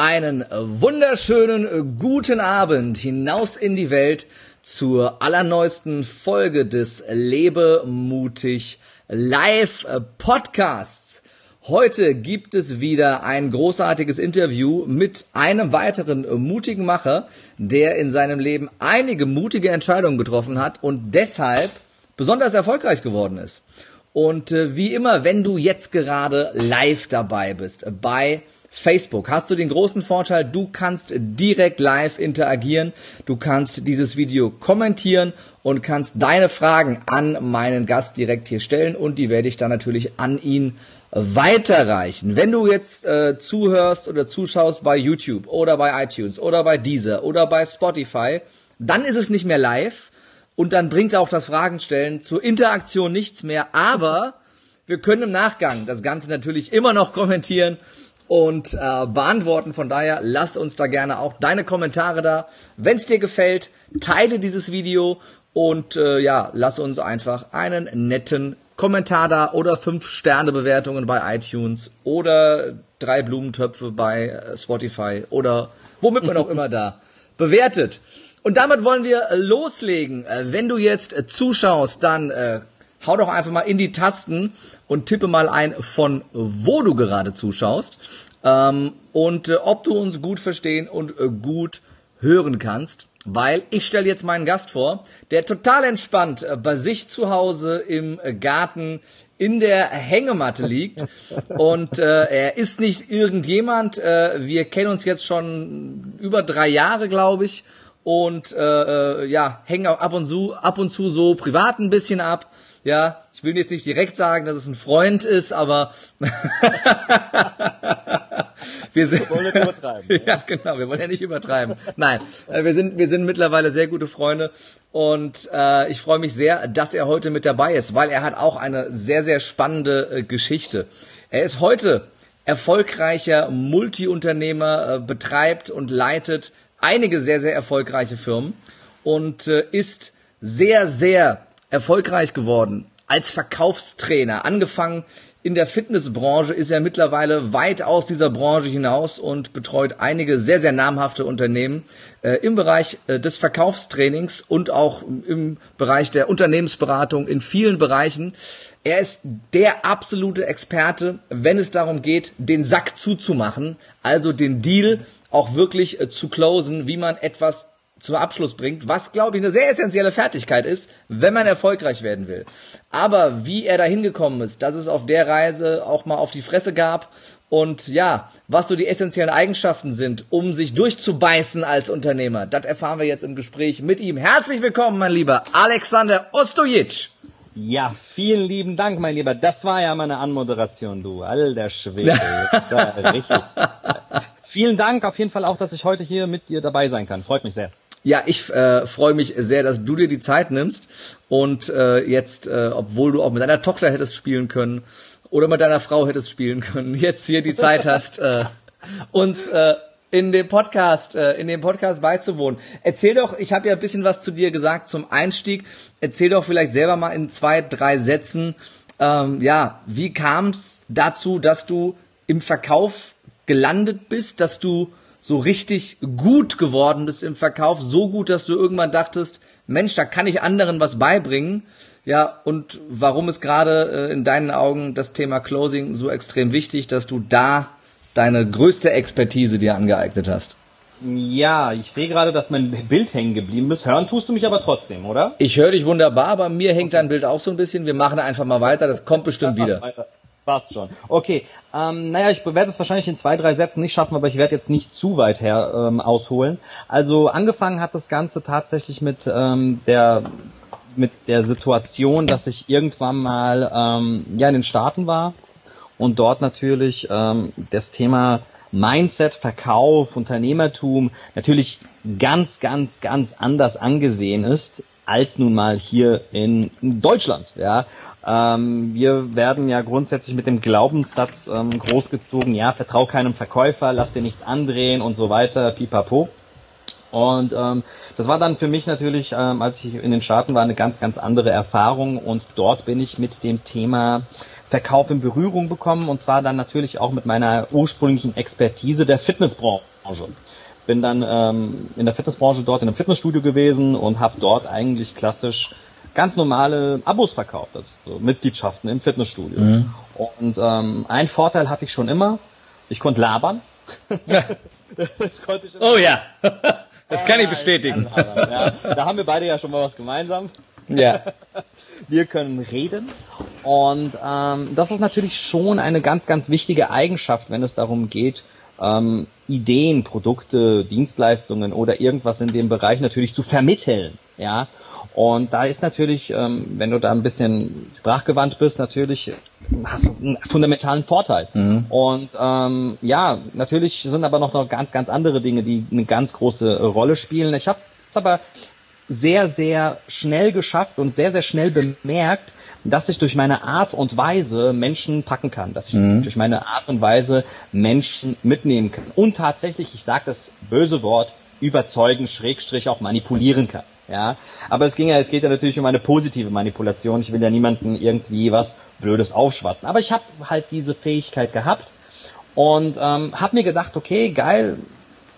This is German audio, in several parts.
Einen wunderschönen guten Abend hinaus in die Welt zur allerneuesten Folge des Lebe mutig Live Podcasts. Heute gibt es wieder ein großartiges Interview mit einem weiteren mutigen Macher, der in seinem Leben einige mutige Entscheidungen getroffen hat und deshalb besonders erfolgreich geworden ist. Und äh, wie immer, wenn du jetzt gerade live dabei bist bei Facebook hast du den großen Vorteil, du kannst direkt live interagieren, du kannst dieses Video kommentieren und kannst deine Fragen an meinen Gast direkt hier stellen und die werde ich dann natürlich an ihn weiterreichen. Wenn du jetzt äh, zuhörst oder zuschaust bei YouTube oder bei iTunes oder bei Deezer oder bei Spotify, dann ist es nicht mehr live und dann bringt auch das Fragenstellen zur Interaktion nichts mehr, aber wir können im Nachgang das Ganze natürlich immer noch kommentieren und äh, beantworten. Von daher lass uns da gerne auch deine Kommentare da. Wenn es dir gefällt, teile dieses Video und äh, ja, lass uns einfach einen netten Kommentar da oder fünf Sterne Bewertungen bei iTunes oder drei Blumentöpfe bei äh, Spotify oder womit man auch immer da bewertet. Und damit wollen wir loslegen. Äh, wenn du jetzt äh, zuschaust, dann äh, hau doch einfach mal in die Tasten und tippe mal ein, von wo du gerade zuschaust ähm, und äh, ob du uns gut verstehen und äh, gut hören kannst. Weil ich stelle jetzt meinen Gast vor, der total entspannt äh, bei sich zu Hause im äh, Garten in der Hängematte liegt und äh, er ist nicht irgendjemand. Äh, wir kennen uns jetzt schon über drei Jahre, glaube ich, und äh, äh, ja hängen auch ab und zu ab und zu so privat ein bisschen ab ja, ich will jetzt nicht direkt sagen, dass es ein Freund ist, aber wir sind. Wir wollen nicht übertreiben. ja, genau, wir wollen ja nicht übertreiben. Nein, äh, wir sind, wir sind mittlerweile sehr gute Freunde und äh, ich freue mich sehr, dass er heute mit dabei ist, weil er hat auch eine sehr, sehr spannende äh, Geschichte. Er ist heute erfolgreicher Multiunternehmer, äh, betreibt und leitet einige sehr, sehr erfolgreiche Firmen und äh, ist sehr, sehr erfolgreich geworden als Verkaufstrainer. Angefangen in der Fitnessbranche ist er mittlerweile weit aus dieser Branche hinaus und betreut einige sehr, sehr namhafte Unternehmen äh, im Bereich äh, des Verkaufstrainings und auch im Bereich der Unternehmensberatung in vielen Bereichen. Er ist der absolute Experte, wenn es darum geht, den Sack zuzumachen, also den Deal auch wirklich äh, zu closen, wie man etwas zum Abschluss bringt, was glaube ich eine sehr essentielle Fertigkeit ist, wenn man erfolgreich werden will. Aber wie er da hingekommen ist, dass es auf der Reise auch mal auf die Fresse gab und ja, was so die essentiellen Eigenschaften sind, um sich durchzubeißen als Unternehmer, das erfahren wir jetzt im Gespräch mit ihm. Herzlich willkommen, mein lieber Alexander Ostojic. Ja, vielen lieben Dank, mein Lieber. Das war ja meine Anmoderation, du. Alter Schwede. Ja richtig. vielen Dank auf jeden Fall auch, dass ich heute hier mit dir dabei sein kann. Freut mich sehr. Ja, ich äh, freue mich sehr, dass du dir die Zeit nimmst und äh, jetzt, äh, obwohl du auch mit deiner Tochter hättest spielen können oder mit deiner Frau hättest spielen können, jetzt hier die Zeit hast, äh, uns äh, in dem Podcast, äh, in dem Podcast beizuwohnen. Erzähl doch, ich habe ja ein bisschen was zu dir gesagt zum Einstieg. Erzähl doch vielleicht selber mal in zwei, drei Sätzen, ähm, ja, wie kam es dazu, dass du im Verkauf gelandet bist, dass du so richtig gut geworden bist im Verkauf, so gut, dass du irgendwann dachtest, Mensch, da kann ich anderen was beibringen. Ja, und warum ist gerade äh, in deinen Augen das Thema Closing so extrem wichtig, dass du da deine größte Expertise dir angeeignet hast? Ja, ich sehe gerade, dass mein Bild hängen geblieben ist. Hören tust du mich aber trotzdem, oder? Ich höre dich wunderbar, aber mir hängt dein Bild auch so ein bisschen. Wir machen einfach mal weiter, das kommt bestimmt wieder. Weiter. Passt schon. Okay, ähm, naja, ich werde es wahrscheinlich in zwei, drei Sätzen nicht schaffen, aber ich werde jetzt nicht zu weit her ähm, ausholen. Also angefangen hat das Ganze tatsächlich mit ähm, der mit der Situation, dass ich irgendwann mal ähm, ja in den Staaten war und dort natürlich ähm, das Thema Mindset, Verkauf, Unternehmertum natürlich ganz, ganz, ganz anders angesehen ist als nun mal hier in Deutschland. Ja, ähm, wir werden ja grundsätzlich mit dem Glaubenssatz ähm, großgezogen, ja, vertrau keinem Verkäufer, lass dir nichts andrehen und so weiter, pipapo. Und ähm, das war dann für mich natürlich, ähm, als ich in den Staaten war, eine ganz, ganz andere Erfahrung. Und dort bin ich mit dem Thema Verkauf in Berührung bekommen und zwar dann natürlich auch mit meiner ursprünglichen Expertise der Fitnessbranche. Bin dann ähm, in der Fitnessbranche dort in einem Fitnessstudio gewesen und habe dort eigentlich klassisch ganz normale Abos verkauft, also Mitgliedschaften im Fitnessstudio. Mhm. Und ähm, ein Vorteil hatte ich schon immer, ich konnte labern. das konnte ich immer. Oh ja, das kann ich bestätigen. Ja, da haben wir beide ja schon mal was gemeinsam. Ja. Wir können reden. Und ähm, das ist natürlich schon eine ganz, ganz wichtige Eigenschaft, wenn es darum geht, ähm, Ideen, Produkte, Dienstleistungen oder irgendwas in dem Bereich natürlich zu vermitteln. Ja, und da ist natürlich, ähm, wenn du da ein bisschen sprachgewandt bist, natürlich hast du einen fundamentalen Vorteil. Mhm. Und ähm, ja, natürlich sind aber noch, noch ganz, ganz andere Dinge, die eine ganz große Rolle spielen. Ich habe aber sehr, sehr schnell geschafft und sehr, sehr schnell bemerkt, dass ich durch meine Art und Weise Menschen packen kann, dass ich mhm. durch meine Art und Weise Menschen mitnehmen kann. Und tatsächlich, ich sage das böse Wort, überzeugen, Schrägstrich auch manipulieren kann. Ja, aber es ging ja, es geht ja natürlich um eine positive Manipulation. Ich will ja niemanden irgendwie was Blödes aufschwatzen. Aber ich habe halt diese Fähigkeit gehabt und ähm, habe mir gedacht, okay, geil,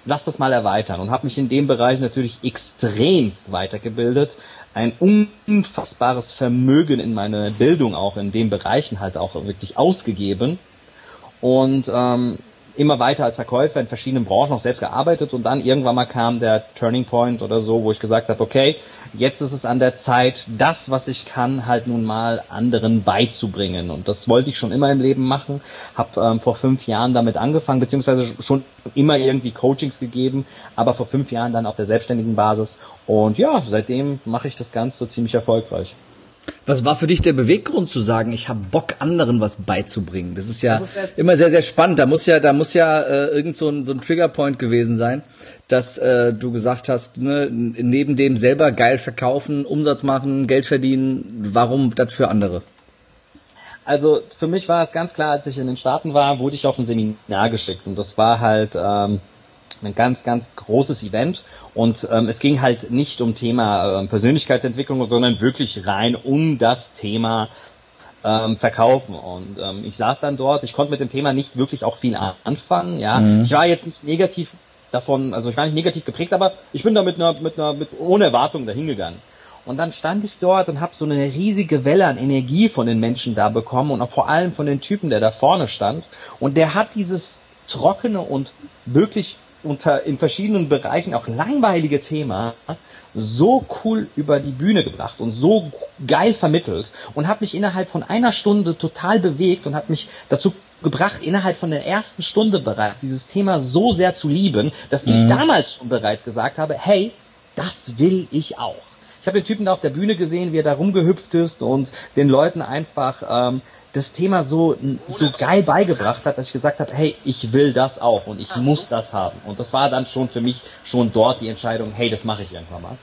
lass das mal erweitern. Und habe mich in dem Bereich natürlich extremst weitergebildet, ein unfassbares Vermögen in meine Bildung auch in den Bereichen halt auch wirklich ausgegeben. Und ähm, immer weiter als Verkäufer in verschiedenen Branchen auch selbst gearbeitet und dann irgendwann mal kam der Turning Point oder so, wo ich gesagt habe, okay, jetzt ist es an der Zeit, das, was ich kann, halt nun mal anderen beizubringen. Und das wollte ich schon immer im Leben machen, habe ähm, vor fünf Jahren damit angefangen, beziehungsweise schon immer irgendwie Coachings gegeben, aber vor fünf Jahren dann auf der selbstständigen Basis. Und ja, seitdem mache ich das Ganze ziemlich erfolgreich. Was war für dich der Beweggrund zu sagen, ich habe Bock, anderen was beizubringen? Das ist ja das ist immer sehr, sehr spannend. Da muss ja, da muss ja äh, irgend so ein, so ein Triggerpoint gewesen sein, dass äh, du gesagt hast, ne, neben dem selber geil verkaufen, Umsatz machen, Geld verdienen, warum das für andere? Also für mich war es ganz klar, als ich in den Staaten war, wurde ich auf ein Seminar geschickt und das war halt ähm, ein ganz, ganz großes Event und ähm, es ging halt nicht um Thema äh, Persönlichkeitsentwicklung, sondern wirklich rein um das Thema ähm, verkaufen und ähm, ich saß dann dort, ich konnte mit dem Thema nicht wirklich auch viel anfangen, ja, mhm. ich war jetzt nicht negativ davon, also ich war nicht negativ geprägt, aber ich bin da mit einer, mit einer, mit ohne Erwartung dahingegangen. Und dann stand ich dort und habe so eine riesige Welle an Energie von den Menschen da bekommen und auch vor allem von den Typen, der da vorne stand. Und der hat dieses trockene und wirklich unter in verschiedenen Bereichen auch langweilige Thema so cool über die Bühne gebracht und so geil vermittelt und hat mich innerhalb von einer Stunde total bewegt und hat mich dazu gebracht, innerhalb von der ersten Stunde bereits dieses Thema so sehr zu lieben, dass mhm. ich damals schon bereits gesagt habe, hey, das will ich auch. Ich habe den Typen da auf der Bühne gesehen, wie er da rumgehüpft ist und den Leuten einfach ähm, das Thema so, so geil beigebracht hat, dass ich gesagt habe, hey, ich will das auch und ich muss das haben. Und das war dann schon für mich schon dort die Entscheidung, hey, das mache ich irgendwann mal.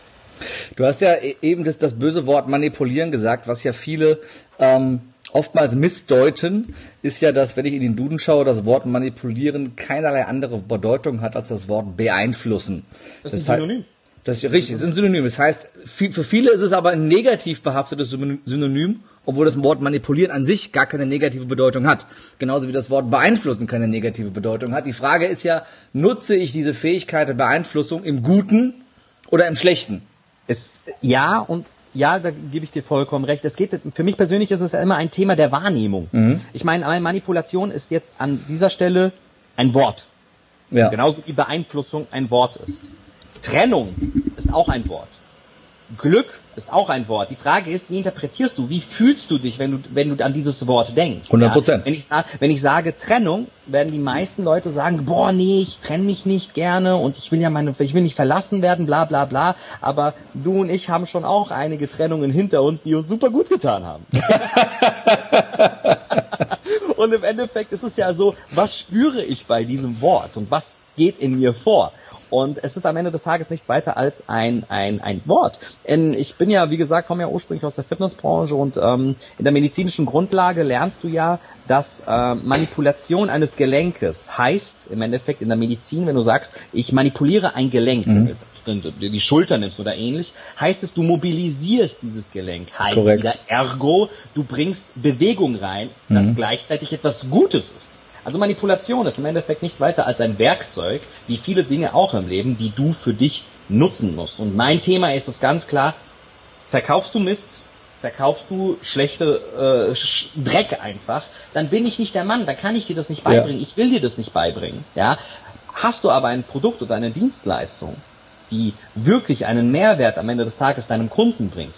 Du hast ja e-, eben das, das böse Wort manipulieren gesagt, was ja viele ähm, oftmals missdeuten, ist ja, dass, wenn ich in den Duden schaue, das Wort manipulieren keinerlei andere Bedeutung hat als das Wort beeinflussen. Das ist ein Synonym. Das ist richtig, das ist ein Synonym. Das heißt, für viele ist es aber ein negativ behaftetes Synonym obwohl das Wort manipulieren an sich gar keine negative Bedeutung hat. Genauso wie das Wort beeinflussen keine negative Bedeutung hat. Die Frage ist ja, nutze ich diese Fähigkeit der Beeinflussung im Guten oder im Schlechten? Es, ja und ja, da gebe ich dir vollkommen recht. Es geht, für mich persönlich ist es ja immer ein Thema der Wahrnehmung. Mhm. Ich meine, Manipulation ist jetzt an dieser Stelle ein Wort. Ja. Genauso wie Beeinflussung ein Wort ist. Trennung ist auch ein Wort. Glück ist auch ein Wort. Die Frage ist, wie interpretierst du, wie fühlst du dich, wenn du, wenn du an dieses Wort denkst? 100 Prozent. Ja? Wenn, ich, wenn ich sage Trennung, werden die meisten Leute sagen, boah, nee, ich trenne mich nicht gerne und ich will ja meine, ich will nicht verlassen werden, bla, bla, bla. Aber du und ich haben schon auch einige Trennungen hinter uns, die uns super gut getan haben. und im Endeffekt ist es ja so, was spüre ich bei diesem Wort und was geht in mir vor. Und es ist am Ende des Tages nichts weiter als ein, ein, ein Wort. In, ich bin ja, wie gesagt, komme ja ursprünglich aus der Fitnessbranche und ähm, in der medizinischen Grundlage lernst du ja, dass äh, Manipulation eines Gelenkes heißt, im Endeffekt in der Medizin, wenn du sagst, ich manipuliere ein Gelenk, mhm. du die Schulter nimmst oder ähnlich, heißt es, du mobilisierst dieses Gelenk. Heißt Korrekt. wieder ergo, du bringst Bewegung rein, das mhm. gleichzeitig etwas Gutes ist. Also Manipulation ist im Endeffekt nichts weiter als ein Werkzeug, wie viele Dinge auch im Leben, die du für dich nutzen musst. Und mein Thema ist es ganz klar, verkaufst du Mist, verkaufst du schlechte äh, Dreck einfach, dann bin ich nicht der Mann, dann kann ich dir das nicht beibringen, ja. ich will dir das nicht beibringen. Ja? Hast du aber ein Produkt oder eine Dienstleistung, die wirklich einen Mehrwert am Ende des Tages deinem Kunden bringt,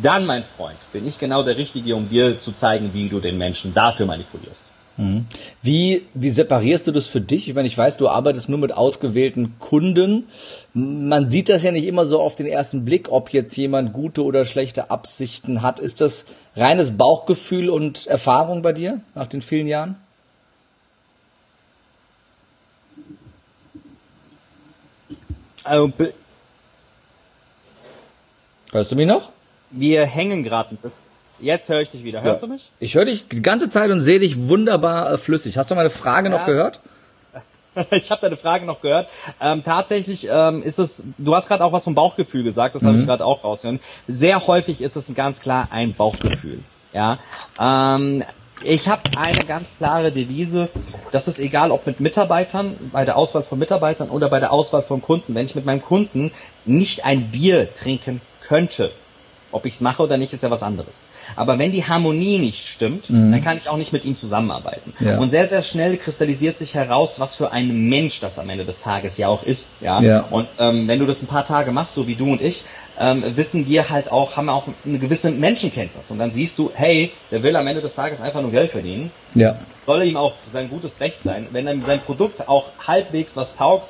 dann, mein Freund, bin ich genau der Richtige, um dir zu zeigen, wie du den Menschen dafür manipulierst. Wie, wie separierst du das für dich? Ich meine, ich weiß, du arbeitest nur mit ausgewählten Kunden. Man sieht das ja nicht immer so auf den ersten Blick, ob jetzt jemand gute oder schlechte Absichten hat. Ist das reines Bauchgefühl und Erfahrung bei dir nach den vielen Jahren? Also, Hörst du mich noch? Wir hängen gerade ein bisschen. Jetzt höre ich dich wieder. Hörst ja. du mich? Ich höre dich die ganze Zeit und sehe dich wunderbar äh, flüssig. Hast du meine Frage ja. noch gehört? ich habe deine Frage noch gehört. Ähm, tatsächlich ähm, ist es, du hast gerade auch was vom Bauchgefühl gesagt, das mhm. habe ich gerade auch rausgehört. Sehr häufig ist es ganz klar ein Bauchgefühl. Ja, ähm, ich habe eine ganz klare Devise, das ist egal, ob mit Mitarbeitern, bei der Auswahl von Mitarbeitern oder bei der Auswahl von Kunden. Wenn ich mit meinem Kunden nicht ein Bier trinken könnte, ob ich es mache oder nicht, ist ja was anderes. Aber wenn die Harmonie nicht stimmt, mhm. dann kann ich auch nicht mit ihm zusammenarbeiten. Ja. Und sehr, sehr schnell kristallisiert sich heraus, was für ein Mensch das am Ende des Tages ja auch ist. Ja. ja. Und ähm, wenn du das ein paar Tage machst, so wie du und ich, ähm, wissen wir halt auch, haben wir auch eine gewisse Menschenkenntnis. Und dann siehst du, hey, der will am Ende des Tages einfach nur Geld verdienen. Ja. Soll ihm auch sein gutes Recht sein. Wenn dann sein Produkt auch halbwegs was taugt,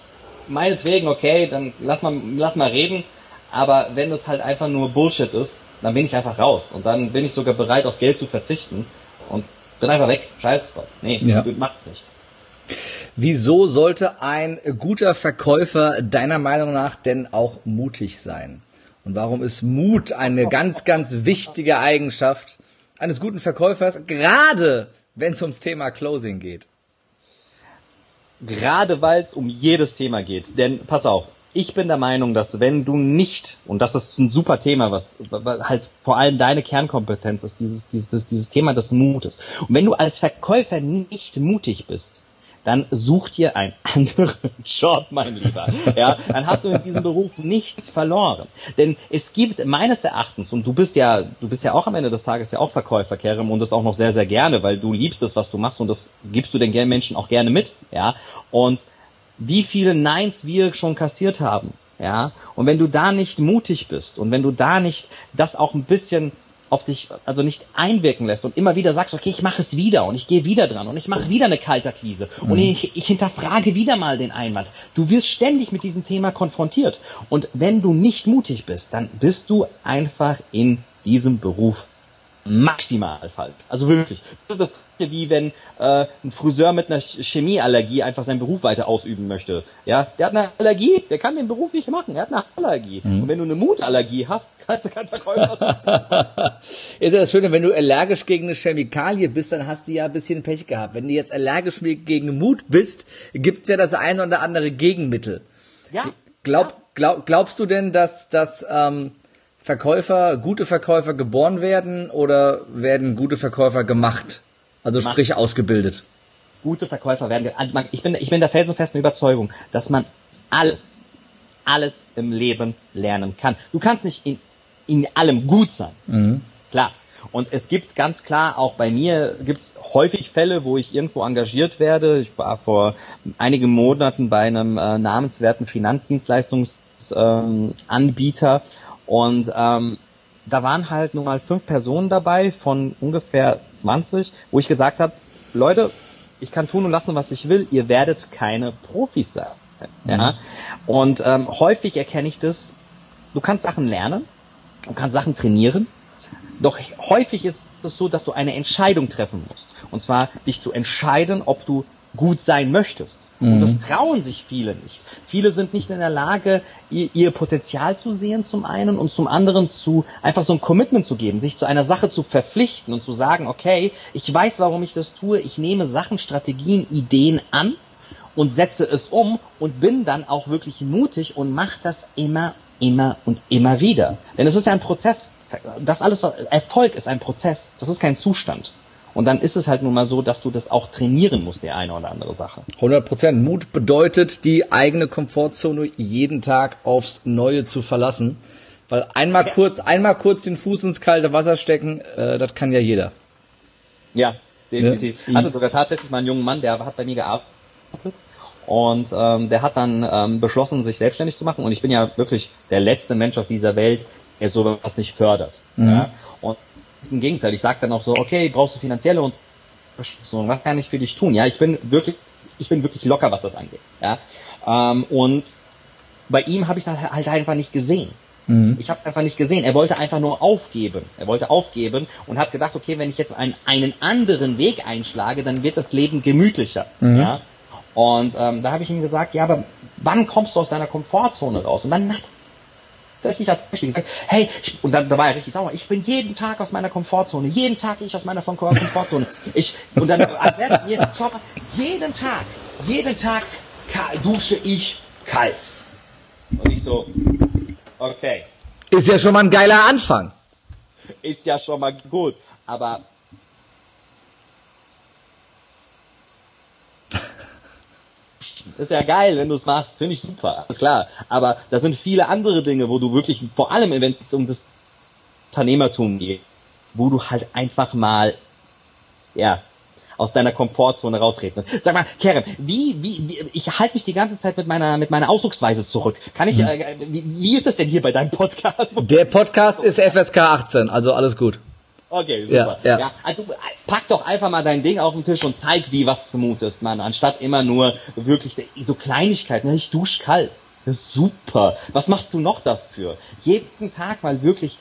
meinetwegen, okay, dann lass mal, lass mal reden. Aber wenn es halt einfach nur Bullshit ist, dann bin ich einfach raus. Und dann bin ich sogar bereit, auf Geld zu verzichten. Und bin einfach weg. Scheiß drauf. Nee, ja. macht nicht. Wieso sollte ein guter Verkäufer deiner Meinung nach denn auch mutig sein? Und warum ist Mut eine ganz, ganz wichtige Eigenschaft eines guten Verkäufers, gerade wenn es ums Thema Closing geht? Gerade weil es um jedes Thema geht. Denn pass auf, ich bin der Meinung, dass wenn du nicht, und das ist ein super Thema, was, was halt vor allem deine Kernkompetenz ist, dieses, dieses, dieses Thema des Mutes. Und wenn du als Verkäufer nicht mutig bist, dann such dir einen anderen Job, mein Lieber. Ja, dann hast du in diesem Beruf nichts verloren. Denn es gibt meines Erachtens, und du bist ja, du bist ja auch am Ende des Tages ja auch Verkäufer, Kerem, und das auch noch sehr, sehr gerne, weil du liebst es, was du machst, und das gibst du den Menschen auch gerne mit, ja. Und wie viele Neins wir schon kassiert haben. Ja, und wenn du da nicht mutig bist und wenn du da nicht das auch ein bisschen auf dich, also nicht einwirken lässt und immer wieder sagst, okay, ich mache es wieder und ich gehe wieder dran und ich mache wieder eine Kaltakquise mhm. und ich, ich hinterfrage wieder mal den Einwand. Du wirst ständig mit diesem Thema konfrontiert und wenn du nicht mutig bist, dann bist du einfach in diesem Beruf maximal falsch. Also wirklich. Das ist das wie wenn äh, ein Friseur mit einer Chemieallergie einfach seinen Beruf weiter ausüben möchte. Ja, der hat eine Allergie, der kann den Beruf nicht machen, er hat eine Allergie. Mhm. Und wenn du eine Mutallergie hast, kannst du kein Verkäufer ist ja das Schöne, wenn du allergisch gegen eine Chemikalie bist, dann hast du ja ein bisschen Pech gehabt. Wenn du jetzt allergisch gegen Mut bist, gibt's ja das eine oder andere Gegenmittel. Ja. Glaub, glaub, glaubst du denn, dass, dass ähm, Verkäufer, gute Verkäufer geboren werden oder werden gute Verkäufer gemacht? Also sprich Macht. ausgebildet. Gute Verkäufer werden, ich bin, ich bin der felsenfesten Überzeugung, dass man alles, alles im Leben lernen kann. Du kannst nicht in, in allem gut sein. Mhm. Klar. Und es gibt ganz klar, auch bei mir gibt es häufig Fälle, wo ich irgendwo engagiert werde. Ich war vor einigen Monaten bei einem äh, namenswerten Finanzdienstleistungsanbieter ähm, und ähm, da waren halt nur mal fünf Personen dabei von ungefähr 20, wo ich gesagt habe, Leute, ich kann tun und lassen, was ich will, ihr werdet keine Profis sein. Ja? Mhm. Und ähm, häufig erkenne ich das, du kannst Sachen lernen, du kannst Sachen trainieren, doch häufig ist es so, dass du eine Entscheidung treffen musst. Und zwar dich zu entscheiden, ob du gut sein möchtest. Mhm. Und das trauen sich viele nicht. Viele sind nicht in der Lage, ihr, ihr, Potenzial zu sehen zum einen und zum anderen zu einfach so ein Commitment zu geben, sich zu einer Sache zu verpflichten und zu sagen, okay, ich weiß, warum ich das tue, ich nehme Sachen, Strategien, Ideen an und setze es um und bin dann auch wirklich mutig und mache das immer, immer und immer wieder. Denn es ist ja ein Prozess. Das alles, Erfolg ist ein Prozess. Das ist kein Zustand. Und dann ist es halt nun mal so, dass du das auch trainieren musst, die eine oder andere Sache. 100 Prozent. Mut bedeutet, die eigene Komfortzone jeden Tag aufs Neue zu verlassen. Weil einmal ja. kurz, einmal kurz den Fuß ins kalte Wasser stecken, äh, das kann ja jeder. Ja, definitiv. Ich hatte sogar tatsächlich mal einen jungen Mann, der hat bei mir gearbeitet und ähm, der hat dann ähm, beschlossen, sich selbstständig zu machen. Und ich bin ja wirklich der letzte Mensch auf dieser Welt, der sowas nicht fördert. Mhm. Ja? Und im Gegenteil. Ich sage dann auch so, okay, brauchst du finanzielle Unterstützung, was kann ich für dich tun? Ja, ich bin wirklich, ich bin wirklich locker, was das angeht. Ja, ähm, und bei ihm habe ich das halt einfach nicht gesehen. Mhm. Ich habe es einfach nicht gesehen. Er wollte einfach nur aufgeben. Er wollte aufgeben und hat gedacht, okay, wenn ich jetzt einen, einen anderen Weg einschlage, dann wird das Leben gemütlicher. Mhm. Ja? Und ähm, da habe ich ihm gesagt, ja, aber wann kommst du aus deiner Komfortzone raus? Und dann hat tatsächlich als Beispiel gesagt, hey, ich, und dann da war er richtig sauer, ich bin jeden Tag aus meiner Komfortzone, jeden Tag gehe ich aus meiner Komfortzone. Ich, und dann erklärt mir, schau mal, jeden Tag, jeden Tag dusche ich kalt. Und ich so, okay. Ist ja schon mal ein geiler Anfang. Ist ja schon mal gut, aber ist ja geil, wenn du es machst, finde ich super, alles klar. Aber da sind viele andere Dinge, wo du wirklich, vor allem wenn es um das Unternehmertum geht, wo du halt einfach mal, ja, aus deiner Komfortzone rausreden. Sag mal, Kerem, wie, wie, wie ich halte mich die ganze Zeit mit meiner, mit meiner Ausdrucksweise zurück. Kann ich, hm. äh, wie, wie ist das denn hier bei deinem Podcast? Der Podcast ist FSK 18, also alles gut. Okay, super. Ja, ja. ja, also pack doch einfach mal dein Ding auf den Tisch und zeig, wie was zumutest, Mann. Anstatt immer nur wirklich so Kleinigkeiten. Ich dusch kalt. Ist super. Was machst du noch dafür? Jeden Tag mal wirklich.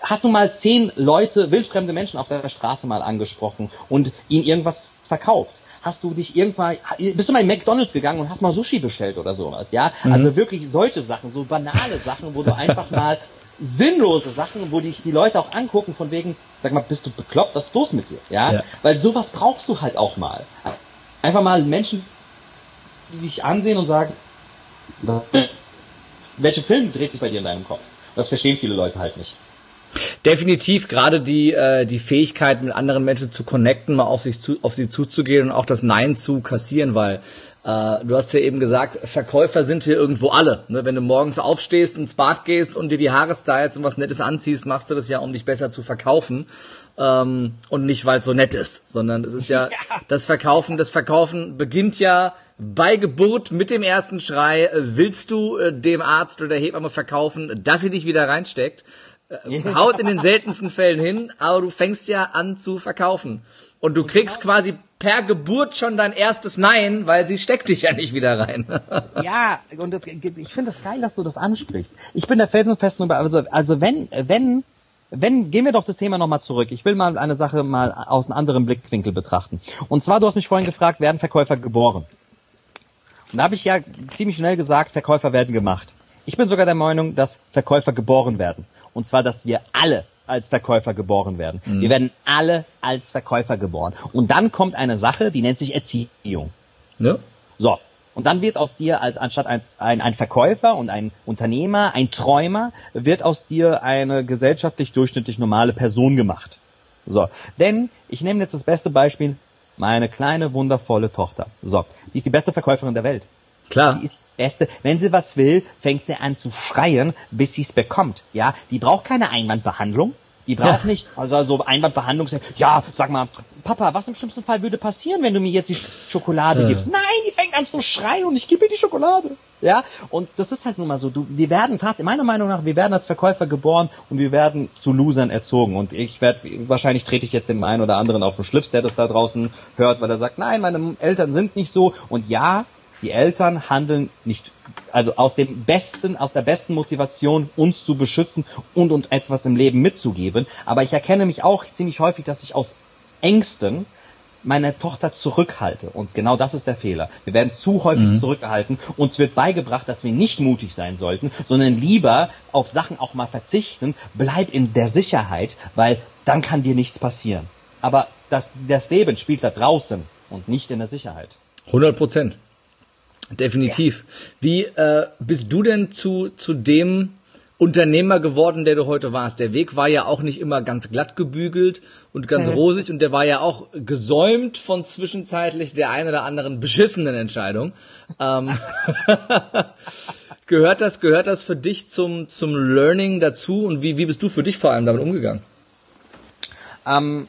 Hast du mal zehn Leute, wildfremde Menschen auf der Straße mal angesprochen und ihnen irgendwas verkauft? hast du dich irgendwann, bist du mal in McDonalds gegangen und hast mal Sushi bestellt oder sowas, ja? Mhm. Also wirklich solche Sachen, so banale Sachen, wo du einfach mal sinnlose Sachen, wo dich die Leute auch angucken von wegen, sag mal, bist du bekloppt, was ist los mit dir? Ja? ja. Weil sowas brauchst du halt auch mal. Einfach mal Menschen, die dich ansehen und sagen, welche Film dreht sich bei dir in deinem Kopf? Das verstehen viele Leute halt nicht. Definitiv gerade die äh, die Fähigkeit mit anderen Menschen zu connecten, mal auf sich zu auf sie zuzugehen und auch das Nein zu kassieren, weil äh, du hast ja eben gesagt, Verkäufer sind hier irgendwo alle. Ne? Wenn du morgens aufstehst, ins Bad gehst und dir die Haare stylst und was Nettes anziehst, machst du das ja, um dich besser zu verkaufen. Ähm, und nicht, weil es so nett ist, sondern es ist ja, ja, das Verkaufen, das Verkaufen beginnt ja bei Geburt mit dem ersten Schrei. Willst du äh, dem Arzt oder der Hebamme verkaufen, dass sie dich wieder reinsteckt? Äh, haut in den seltensten Fällen hin, aber du fängst ja an zu verkaufen. Und du kriegst quasi per Geburt schon dein erstes Nein, weil sie steckt dich ja nicht wieder rein. ja, und das, ich finde das geil, dass du das ansprichst. Ich bin der felsenfesten also, also wenn, wenn, wenn, gehen wir doch das Thema nochmal zurück. Ich will mal eine Sache mal aus einem anderen Blickwinkel betrachten. Und zwar, du hast mich vorhin gefragt, werden Verkäufer geboren? Und da habe ich ja ziemlich schnell gesagt, Verkäufer werden gemacht. Ich bin sogar der Meinung, dass Verkäufer geboren werden. Und zwar, dass wir alle als Verkäufer geboren werden. Mhm. Wir werden alle als Verkäufer geboren. Und dann kommt eine Sache, die nennt sich Erziehung. Ne? So. Und dann wird aus dir als anstatt ein, ein, ein Verkäufer und ein Unternehmer, ein Träumer, wird aus dir eine gesellschaftlich durchschnittlich normale Person gemacht. So. Denn, ich nehme jetzt das beste Beispiel, meine kleine, wundervolle Tochter. So. Die ist die beste Verkäuferin der Welt. Klar. Die ist Beste, wenn sie was will, fängt sie an zu schreien, bis sie es bekommt. Ja, die braucht keine Einwandbehandlung. Die braucht ja. nicht, also so Einwandbehandlung. Ja, sag mal, Papa, was im schlimmsten Fall würde passieren, wenn du mir jetzt die Schokolade ja. gibst? Nein, die fängt an zu schreien und ich gebe ihr die Schokolade. Ja, und das ist halt nun mal so. Du, wir werden tatsächlich, meiner Meinung nach, wir werden als Verkäufer geboren und wir werden zu Losern erzogen. Und ich werde, wahrscheinlich trete ich jetzt dem einen oder anderen auf den Schlips, der das da draußen hört, weil er sagt, nein, meine Eltern sind nicht so. Und ja, die Eltern handeln nicht, also aus dem besten, aus der besten Motivation, uns zu beschützen und uns etwas im Leben mitzugeben. Aber ich erkenne mich auch ziemlich häufig, dass ich aus Ängsten meine Tochter zurückhalte. Und genau das ist der Fehler. Wir werden zu häufig mhm. zurückgehalten. Uns wird beigebracht, dass wir nicht mutig sein sollten, sondern lieber auf Sachen auch mal verzichten. Bleib in der Sicherheit, weil dann kann dir nichts passieren. Aber das, das Leben spielt da draußen und nicht in der Sicherheit. 100 Prozent. Definitiv. Ja. Wie äh, bist du denn zu, zu dem Unternehmer geworden, der du heute warst? Der Weg war ja auch nicht immer ganz glatt gebügelt und ganz rosig und der war ja auch gesäumt von zwischenzeitlich der ein oder anderen beschissenen Entscheidung. Ähm, gehört das, gehört das für dich zum, zum Learning dazu und wie, wie bist du für dich vor allem damit umgegangen? Ähm,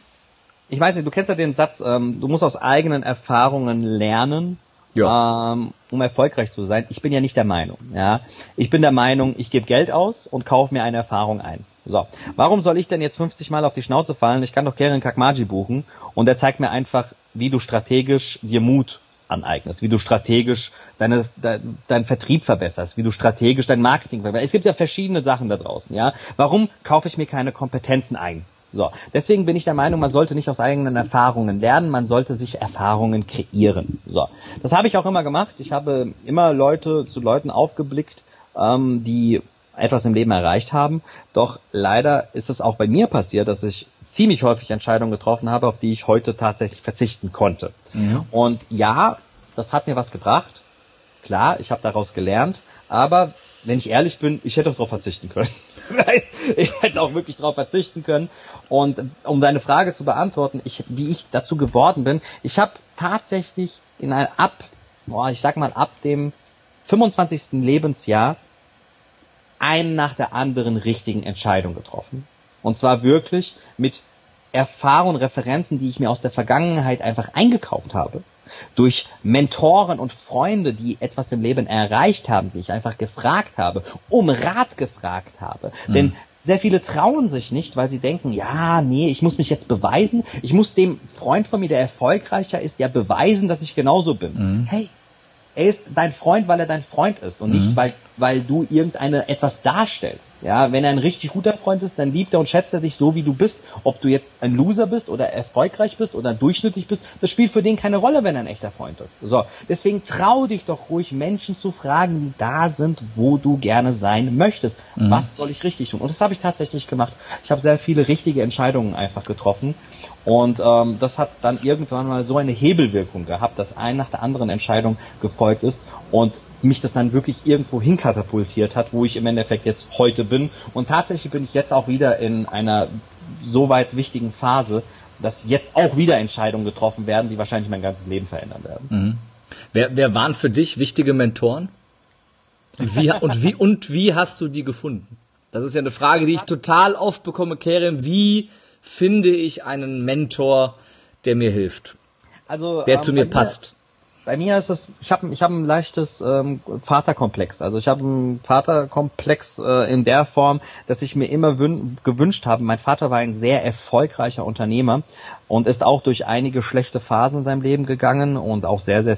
ich weiß nicht, du kennst ja den Satz, ähm, du musst aus eigenen Erfahrungen lernen ja. ähm, um erfolgreich zu sein. Ich bin ja nicht der Meinung. Ja, ich bin der Meinung, ich gebe Geld aus und kaufe mir eine Erfahrung ein. So, warum soll ich denn jetzt 50 Mal auf die Schnauze fallen? Ich kann doch Karen Kakmaji buchen und der zeigt mir einfach, wie du strategisch dir Mut aneignest, wie du strategisch deine, de, deinen Vertrieb verbesserst, wie du strategisch dein Marketing verbesserst. Es gibt ja verschiedene Sachen da draußen, ja. Warum kaufe ich mir keine Kompetenzen ein? So, deswegen bin ich der Meinung, man sollte nicht aus eigenen Erfahrungen lernen, man sollte sich Erfahrungen kreieren. So, das habe ich auch immer gemacht. Ich habe immer Leute zu Leuten aufgeblickt, ähm, die etwas im Leben erreicht haben. Doch leider ist es auch bei mir passiert, dass ich ziemlich häufig Entscheidungen getroffen habe, auf die ich heute tatsächlich verzichten konnte. Mhm. Und ja, das hat mir was gebracht. Klar, ich habe daraus gelernt, aber wenn ich ehrlich bin, ich hätte auch darauf verzichten können. Ich hätte auch wirklich darauf verzichten können. Und um deine Frage zu beantworten, ich, wie ich dazu geworden bin, ich habe tatsächlich in ein ab, boah, ich sag mal ab dem 25. Lebensjahr einen nach der anderen richtigen Entscheidung getroffen. Und zwar wirklich mit Erfahrungen, Referenzen, die ich mir aus der Vergangenheit einfach eingekauft habe durch Mentoren und Freunde, die etwas im Leben erreicht haben, die ich einfach gefragt habe, um Rat gefragt habe. Mhm. Denn sehr viele trauen sich nicht, weil sie denken, ja, nee, ich muss mich jetzt beweisen. Ich muss dem Freund von mir, der erfolgreicher ist, ja beweisen, dass ich genauso bin. Mhm. Hey, er ist dein Freund, weil er dein Freund ist und mhm. nicht, weil, weil du irgendeine etwas darstellst. Ja, wenn er ein richtig guter Freund ist, dann liebt er und schätzt er dich so, wie du bist. Ob du jetzt ein Loser bist oder erfolgreich bist oder durchschnittlich bist, das spielt für den keine Rolle, wenn er ein echter Freund ist. So, deswegen trau dich doch ruhig, Menschen zu fragen, die da sind, wo du gerne sein möchtest. Mhm. Was soll ich richtig tun? Und das habe ich tatsächlich gemacht. Ich habe sehr viele richtige Entscheidungen einfach getroffen und ähm, das hat dann irgendwann mal so eine Hebelwirkung gehabt, dass ein nach der anderen Entscheidung gefolgt ist und mich das dann wirklich irgendwo hinkatapultiert hat, wo ich im Endeffekt jetzt heute bin. Und tatsächlich bin ich jetzt auch wieder in einer so weit wichtigen Phase, dass jetzt auch wieder Entscheidungen getroffen werden, die wahrscheinlich mein ganzes Leben verändern werden. Mhm. Wer, wer waren für dich wichtige Mentoren? Wie, und, wie, und wie hast du die gefunden? Das ist ja eine Frage, die ich total oft bekomme, Kerem. Wie finde ich einen Mentor, der mir hilft. Also der ähm, zu mir passt. Bei mir ist es, ich habe ich hab ein leichtes ähm, Vaterkomplex. Also ich habe einen Vaterkomplex äh, in der Form, dass ich mir immer gewünscht habe. Mein Vater war ein sehr erfolgreicher Unternehmer und ist auch durch einige schlechte Phasen in seinem Leben gegangen und auch sehr, sehr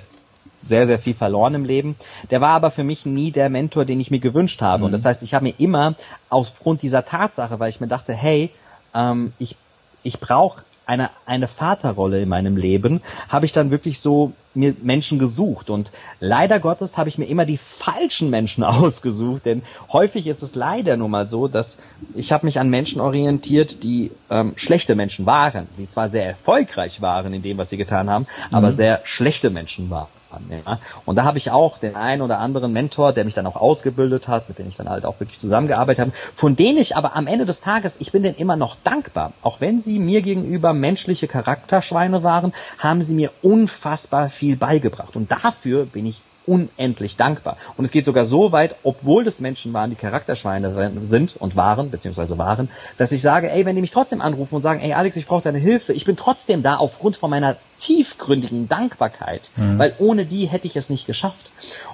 sehr, sehr viel verloren im Leben. Der war aber für mich nie der Mentor, den ich mir gewünscht habe. Mhm. Und das heißt, ich habe mir immer aufgrund dieser Tatsache, weil ich mir dachte, hey, ähm, ich, ich brauche eine, eine Vaterrolle in meinem Leben, habe ich dann wirklich so mir Menschen gesucht. Und leider Gottes habe ich mir immer die falschen Menschen ausgesucht, denn häufig ist es leider nun mal so, dass ich habe mich an Menschen orientiert, die ähm, schlechte Menschen waren, die zwar sehr erfolgreich waren in dem, was sie getan haben, mhm. aber sehr schlechte Menschen waren an. Ja? Und da habe ich auch den einen oder anderen Mentor, der mich dann auch ausgebildet hat, mit dem ich dann halt auch wirklich zusammengearbeitet habe, von denen ich aber am Ende des Tages, ich bin denen immer noch dankbar. Auch wenn sie mir gegenüber menschliche Charakterschweine waren, haben sie mir unfassbar viel beigebracht. Und dafür bin ich unendlich dankbar. Und es geht sogar so weit, obwohl das Menschen waren, die Charakterschweine sind und waren, beziehungsweise waren, dass ich sage, ey, wenn die mich trotzdem anrufen und sagen, ey Alex, ich brauche deine Hilfe, ich bin trotzdem da aufgrund von meiner tiefgründigen Dankbarkeit, mhm. weil ohne die hätte ich es nicht geschafft.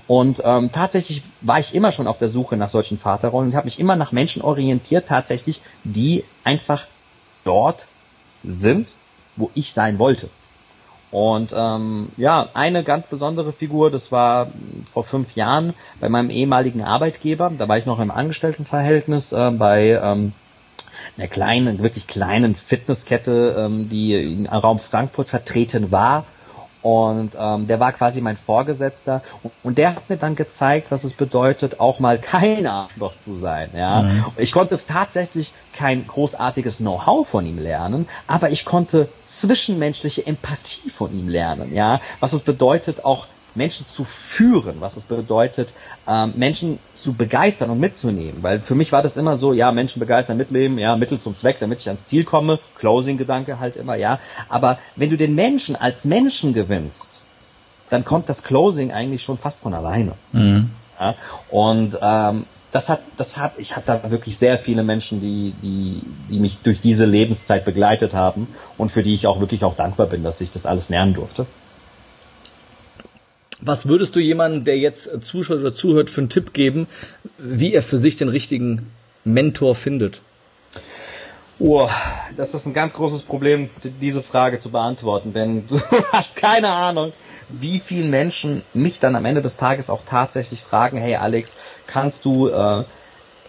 Und ähm, tatsächlich war ich immer schon auf der Suche nach solchen Vaterrollen und habe mich immer nach Menschen orientiert, tatsächlich, die einfach dort sind, wo ich sein wollte. Und ähm, ja, eine ganz besondere Figur, das war vor fünf Jahren bei meinem ehemaligen Arbeitgeber. Da war ich noch im Angestelltenverhältnis äh, bei ähm, einer kleinen, wirklich kleinen Fitnesskette, ähm, die im Raum Frankfurt vertreten war. Und ähm, der war quasi mein Vorgesetzter und der hat mir dann gezeigt, was es bedeutet, auch mal kein Arschloch zu sein. Ja, mhm. ich konnte tatsächlich kein großartiges Know-how von ihm lernen, aber ich konnte zwischenmenschliche Empathie von ihm lernen. Ja, was es bedeutet, auch Menschen zu führen, was es bedeutet, ähm, Menschen zu begeistern und mitzunehmen. Weil für mich war das immer so, ja, Menschen begeistern, mitleben, ja, Mittel zum Zweck, damit ich ans Ziel komme, Closing-Gedanke halt immer, ja. Aber wenn du den Menschen als Menschen gewinnst, dann kommt das Closing eigentlich schon fast von alleine. Mhm. Ja? Und ähm, das hat, das hat, ich hatte da wirklich sehr viele Menschen, die, die, die mich durch diese Lebenszeit begleitet haben und für die ich auch wirklich auch dankbar bin, dass ich das alles lernen durfte. Was würdest du jemandem, der jetzt zuschaut oder zuhört, für einen Tipp geben, wie er für sich den richtigen Mentor findet? Oh, das ist ein ganz großes Problem, diese Frage zu beantworten, denn du hast keine Ahnung, wie viele Menschen mich dann am Ende des Tages auch tatsächlich fragen, hey Alex, kannst du, äh,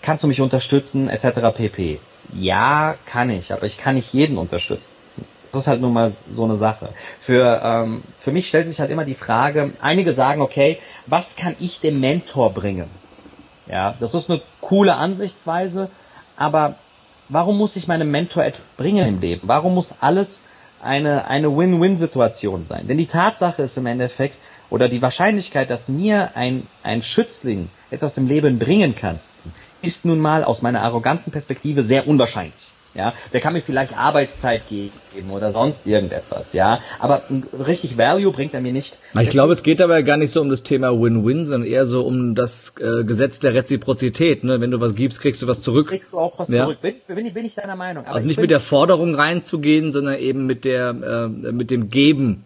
kannst du mich unterstützen, etc. pp. Ja, kann ich, aber ich kann nicht jeden unterstützen. Das ist halt nun mal so eine Sache. Für, ähm, für mich stellt sich halt immer die Frage, einige sagen, okay, was kann ich dem Mentor bringen? Ja, das ist eine coole Ansichtsweise, aber warum muss ich meinem Mentor etwas bringen im Leben? Warum muss alles eine, eine Win-Win-Situation sein? Denn die Tatsache ist im Endeffekt, oder die Wahrscheinlichkeit, dass mir ein, ein Schützling etwas im Leben bringen kann, ist nun mal aus meiner arroganten Perspektive sehr unwahrscheinlich. Ja, der kann mir vielleicht Arbeitszeit geben oder sonst irgendetwas, ja. Aber richtig Value bringt er mir nicht. Ich glaube, es geht aber gar nicht so um das Thema Win-Win, sondern eher so um das äh, Gesetz der Reziprozität. Ne? Wenn du was gibst, kriegst du was zurück. Kriegst du auch was ja. zurück. Bin ich, bin, ich, bin ich deiner Meinung. Aber also nicht mit der Forderung reinzugehen, sondern eben mit der, äh, mit dem Geben.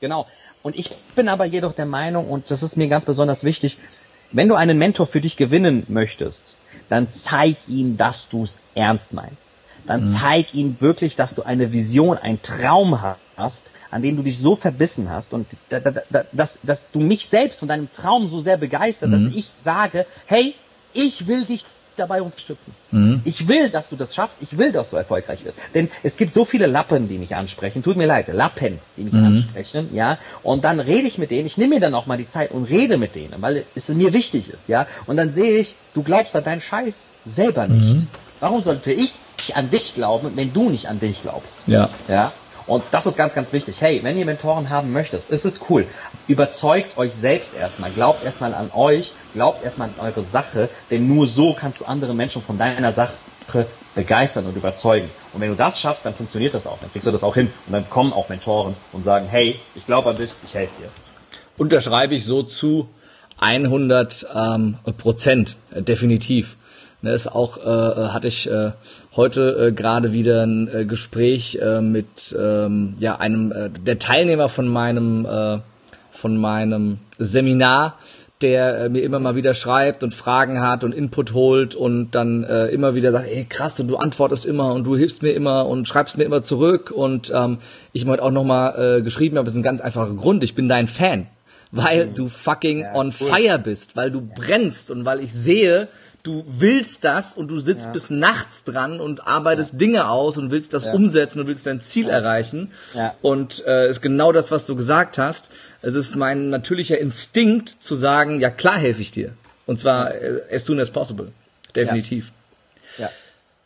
Genau. Und ich bin aber jedoch der Meinung, und das ist mir ganz besonders wichtig, wenn du einen Mentor für dich gewinnen möchtest, dann zeig ihm, dass du es ernst meinst dann mhm. zeig ihm wirklich, dass du eine Vision, einen Traum hast, an dem du dich so verbissen hast und da, da, da, dass, dass du mich selbst von deinem Traum so sehr begeistert, mhm. dass ich sage, hey, ich will dich dabei unterstützen. Mhm. Ich will, dass du das schaffst. Ich will, dass du erfolgreich wirst. Denn es gibt so viele Lappen, die mich ansprechen. Tut mir leid, Lappen, die mich mhm. ansprechen, ja. Und dann rede ich mit denen. Ich nehme mir dann auch mal die Zeit und rede mit denen, weil es mir wichtig ist, ja. Und dann sehe ich, du glaubst an deinen Scheiß selber nicht. Mhm. Warum sollte ich an dich glauben, wenn du nicht an dich glaubst? Ja. Ja. Und das ist ganz, ganz wichtig. Hey, wenn ihr Mentoren haben möchtet, ist es cool. Überzeugt euch selbst erstmal. Glaubt erstmal an euch. Glaubt erstmal an eure Sache. Denn nur so kannst du andere Menschen von deiner Sache begeistern und überzeugen. Und wenn du das schaffst, dann funktioniert das auch. Dann kriegst du das auch hin. Und dann kommen auch Mentoren und sagen, hey, ich glaube an dich, ich helfe dir. Unterschreibe ich so zu 100 ähm, Prozent, definitiv. Ne, ist auch, äh, hatte ich äh, heute äh, gerade wieder ein äh, Gespräch äh, mit ähm, ja, einem äh, der Teilnehmer von meinem äh, von meinem Seminar, der äh, mir immer mal wieder schreibt und Fragen hat und Input holt und dann äh, immer wieder sagt, ey krass, und du antwortest immer und du hilfst mir immer und schreibst mir immer zurück und ähm, ich habe heute auch nochmal äh, geschrieben, aber es ist ein ganz einfacher Grund, ich bin dein Fan weil mhm. du fucking ja, on cool. fire bist, weil du ja. brennst und weil ich sehe, du willst das und du sitzt ja. bis nachts dran und arbeitest ja. Dinge aus und willst das ja. umsetzen und willst dein Ziel erreichen. Und äh, ist genau das, was du gesagt hast. Es ist mein natürlicher Instinkt zu sagen, ja klar helfe ich dir. Und zwar äh, as soon as possible. Definitiv. Ja.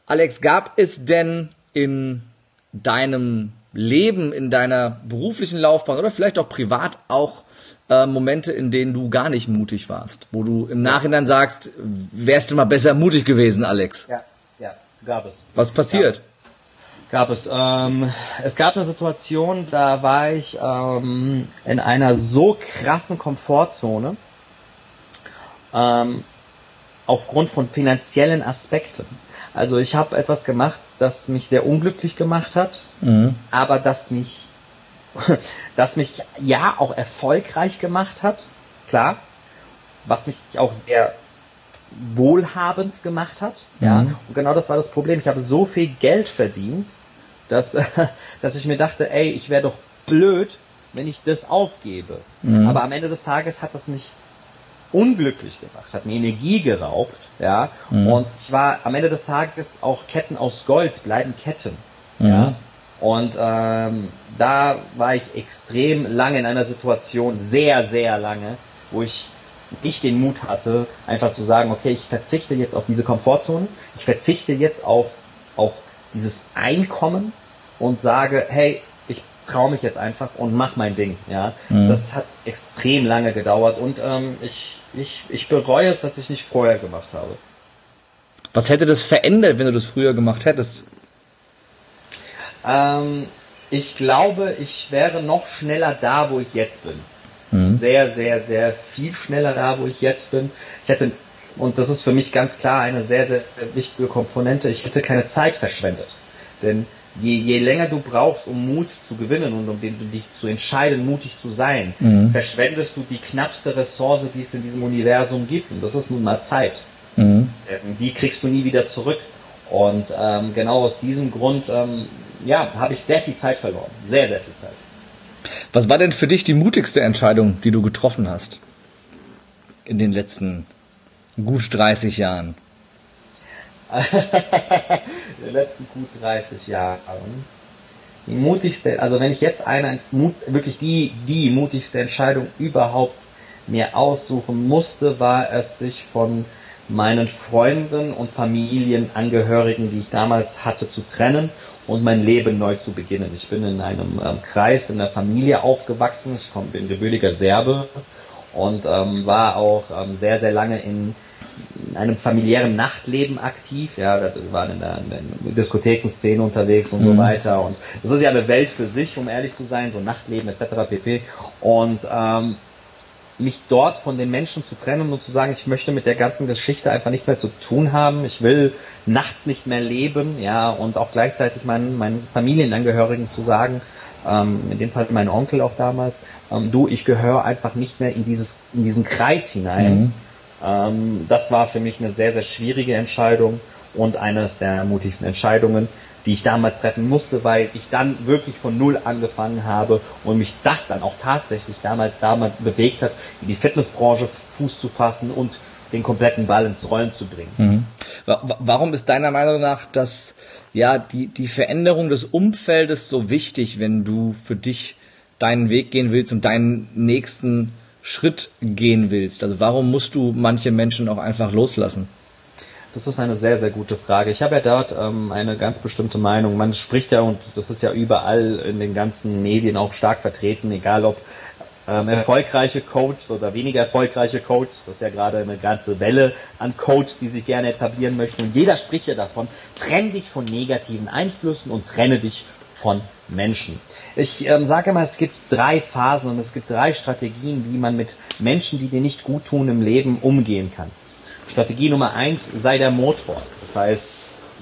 Alex, gab es denn in deinem Leben, in deiner beruflichen Laufbahn oder vielleicht auch privat auch äh, Momente, in denen du gar nicht mutig warst, wo du im Nachhinein sagst, wärst du mal besser mutig gewesen, Alex? Ja, ja, gab es. Was passiert? Gab es. Gab es, ähm, es gab eine Situation, da war ich ähm, in einer so krassen Komfortzone, ähm, aufgrund von finanziellen Aspekten. Also ich habe etwas gemacht, das mich sehr unglücklich gemacht hat, mhm. aber das mich das mich ja auch erfolgreich gemacht hat, klar, was mich auch sehr wohlhabend gemacht hat, mhm. ja, und genau das war das Problem. Ich habe so viel Geld verdient, dass, dass ich mir dachte, ey, ich wäre doch blöd, wenn ich das aufgebe. Mhm. Aber am Ende des Tages hat das mich unglücklich gemacht, hat mir Energie geraubt, ja. Mhm. Und ich war am Ende des Tages auch Ketten aus Gold bleiben Ketten, mhm. ja. Und ähm, da war ich extrem lange in einer Situation, sehr, sehr lange, wo ich nicht den Mut hatte, einfach zu sagen, okay, ich verzichte jetzt auf diese Komfortzone, ich verzichte jetzt auf, auf dieses Einkommen und sage, hey, ich traue mich jetzt einfach und mach mein Ding. Ja, mhm. das hat extrem lange gedauert und ähm, ich, ich, ich bereue es, dass ich nicht vorher gemacht habe. Was hätte das verändert, wenn du das früher gemacht hättest? Ähm, ich glaube, ich wäre noch schneller da, wo ich jetzt bin. Mhm. Sehr, sehr, sehr viel schneller da, wo ich jetzt bin. Ich hätte, und das ist für mich ganz klar eine sehr, sehr wichtige Komponente, ich hätte keine Zeit verschwendet. Denn je, je länger du brauchst, um Mut zu gewinnen und um dich zu entscheiden, mutig zu sein, mhm. verschwendest du die knappste Ressource, die es in diesem Universum gibt. Und das ist nun mal Zeit. Mhm. Ähm, die kriegst du nie wieder zurück. Und ähm, genau aus diesem Grund, ähm, ja, habe ich sehr viel Zeit verloren. Sehr, sehr viel Zeit. Was war denn für dich die mutigste Entscheidung, die du getroffen hast? In den letzten gut 30 Jahren. in den letzten gut 30 Jahren. Die mutigste, also wenn ich jetzt eine, wirklich die, die mutigste Entscheidung überhaupt mir aussuchen musste, war es sich von meinen Freunden und Familienangehörigen, die ich damals hatte, zu trennen und mein Leben neu zu beginnen. Ich bin in einem ähm, Kreis, in der Familie aufgewachsen. Ich komm, bin gebürtiger Serbe und ähm, war auch ähm, sehr, sehr lange in, in einem familiären Nachtleben aktiv. Ja, also wir waren in der, in der Diskothekenszene unterwegs und mhm. so weiter. Und das ist ja eine Welt für sich, um ehrlich zu sein, so Nachtleben etc. pp. Und ähm, mich dort von den Menschen zu trennen und zu sagen, ich möchte mit der ganzen Geschichte einfach nichts mehr zu tun haben. Ich will nachts nicht mehr leben, ja, und auch gleichzeitig meinen, meinen Familienangehörigen zu sagen, ähm, in dem Fall mein Onkel auch damals, ähm, du, ich gehöre einfach nicht mehr in dieses, in diesen Kreis hinein. Mhm. Ähm, das war für mich eine sehr, sehr schwierige Entscheidung und eines der mutigsten Entscheidungen, die ich damals treffen musste, weil ich dann wirklich von Null angefangen habe und mich das dann auch tatsächlich damals damals bewegt hat, in die Fitnessbranche Fuß zu fassen und den kompletten Ball ins Rollen zu bringen. Mhm. Warum ist deiner Meinung nach das, ja, die, die Veränderung des Umfeldes so wichtig, wenn du für dich deinen Weg gehen willst und deinen nächsten Schritt gehen willst? Also warum musst du manche Menschen auch einfach loslassen? Das ist eine sehr, sehr gute Frage. Ich habe ja dort ähm, eine ganz bestimmte Meinung. Man spricht ja, und das ist ja überall in den ganzen Medien auch stark vertreten, egal ob ähm, erfolgreiche Coaches oder weniger erfolgreiche Coaches. Das ist ja gerade eine ganze Welle an Coaches, die sich gerne etablieren möchten. Und jeder spricht ja davon, trenn dich von negativen Einflüssen und trenne dich von Menschen. Ich ähm, sage immer, es gibt drei Phasen und es gibt drei Strategien, wie man mit Menschen, die dir nicht gut tun im Leben, umgehen kannst. Strategie Nummer eins, sei der Motor. Das heißt,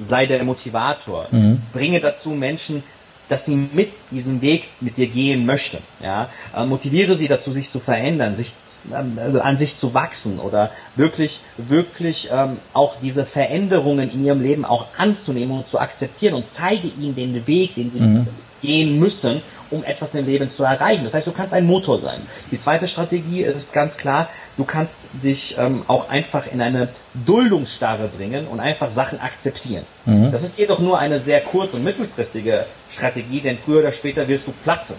sei der Motivator. Mhm. Bringe dazu Menschen, dass sie mit diesem Weg mit dir gehen möchten. Ja? Äh, motiviere sie dazu, sich zu verändern, sich ähm, also an sich zu wachsen oder wirklich, wirklich ähm, auch diese Veränderungen in ihrem Leben auch anzunehmen und zu akzeptieren und zeige ihnen den Weg, den sie mhm. Gehen müssen, um etwas im Leben zu erreichen. Das heißt, du kannst ein Motor sein. Die zweite Strategie ist ganz klar, du kannst dich ähm, auch einfach in eine Duldungsstarre bringen und einfach Sachen akzeptieren. Mhm. Das ist jedoch nur eine sehr kurz- und mittelfristige Strategie, denn früher oder später wirst du platzen.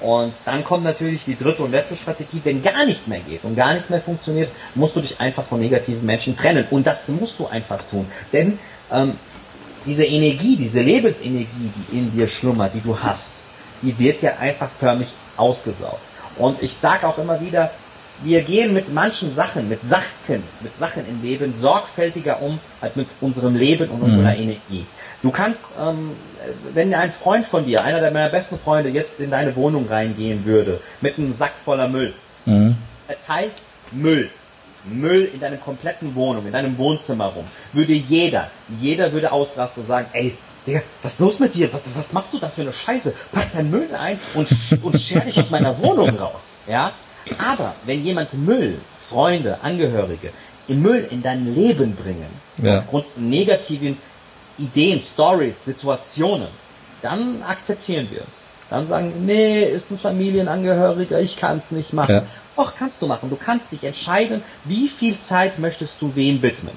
Und dann kommt natürlich die dritte und letzte Strategie, wenn gar nichts mehr geht und gar nichts mehr funktioniert, musst du dich einfach von negativen Menschen trennen. Und das musst du einfach tun. Denn ähm, diese Energie, diese Lebensenergie, die in dir schlummert, die du hast, die wird ja einfach förmlich ausgesaugt. Und ich sage auch immer wieder, wir gehen mit manchen Sachen, mit Sachen, mit Sachen im Leben sorgfältiger um als mit unserem Leben und mhm. unserer Energie. Du kannst, ähm, wenn ein Freund von dir, einer der meiner besten Freunde, jetzt in deine Wohnung reingehen würde, mit einem Sack voller Müll, mhm. verteilt Müll, Müll in deiner kompletten Wohnung, in deinem Wohnzimmer rum, würde jeder, jeder würde ausrasten und sagen, ey, Digga, was ist los mit dir? Was, was machst du da für eine Scheiße? Pack dein Müll ein und, und scher dich aus meiner Wohnung raus. Ja? Aber wenn jemand Müll, Freunde, Angehörige, im Müll in dein Leben bringen, ja. aufgrund negativen Ideen, Stories, Situationen, dann akzeptieren wir es. Dann sagen, nee, ist ein Familienangehöriger, ich kann es nicht machen. Ja. Doch, kannst du machen. Du kannst dich entscheiden, wie viel Zeit möchtest du wen widmen.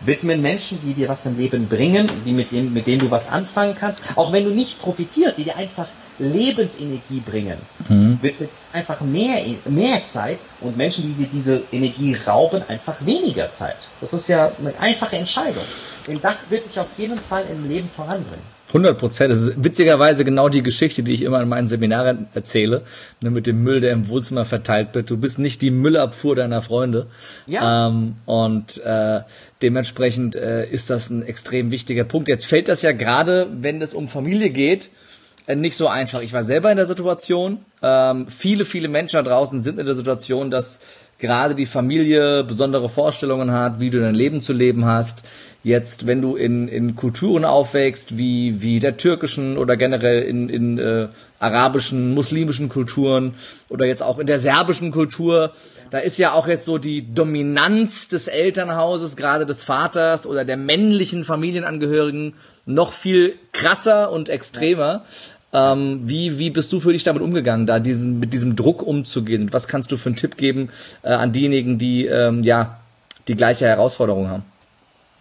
Widmen Menschen, die dir was im Leben bringen, die mit, denen, mit denen du was anfangen kannst, auch wenn du nicht profitierst, die dir einfach Lebensenergie bringen, mhm. widmet einfach mehr, mehr Zeit und Menschen, die sie diese Energie rauben, einfach weniger Zeit. Das ist ja eine einfache Entscheidung. Denn das wird dich auf jeden Fall im Leben voranbringen. 100 Prozent. Das ist witzigerweise genau die Geschichte, die ich immer in meinen Seminaren erzähle, ne, mit dem Müll, der im Wohnzimmer verteilt wird. Du bist nicht die Müllabfuhr deiner Freunde. Ja. Ähm, und äh, dementsprechend äh, ist das ein extrem wichtiger Punkt. Jetzt fällt das ja gerade, wenn es um Familie geht, äh, nicht so einfach. Ich war selber in der Situation. Ähm, viele, viele Menschen da draußen sind in der Situation, dass gerade die Familie besondere Vorstellungen hat, wie du dein Leben zu leben hast. Jetzt, wenn du in, in Kulturen aufwächst, wie, wie der türkischen oder generell in, in äh, arabischen, muslimischen Kulturen oder jetzt auch in der serbischen Kultur, da ist ja auch jetzt so die Dominanz des Elternhauses, gerade des Vaters oder der männlichen Familienangehörigen noch viel krasser und extremer. Ähm, wie, wie bist du für dich damit umgegangen, da diesen, mit diesem Druck umzugehen? Was kannst du für einen Tipp geben äh, an diejenigen, die ähm, ja die gleiche Herausforderung haben?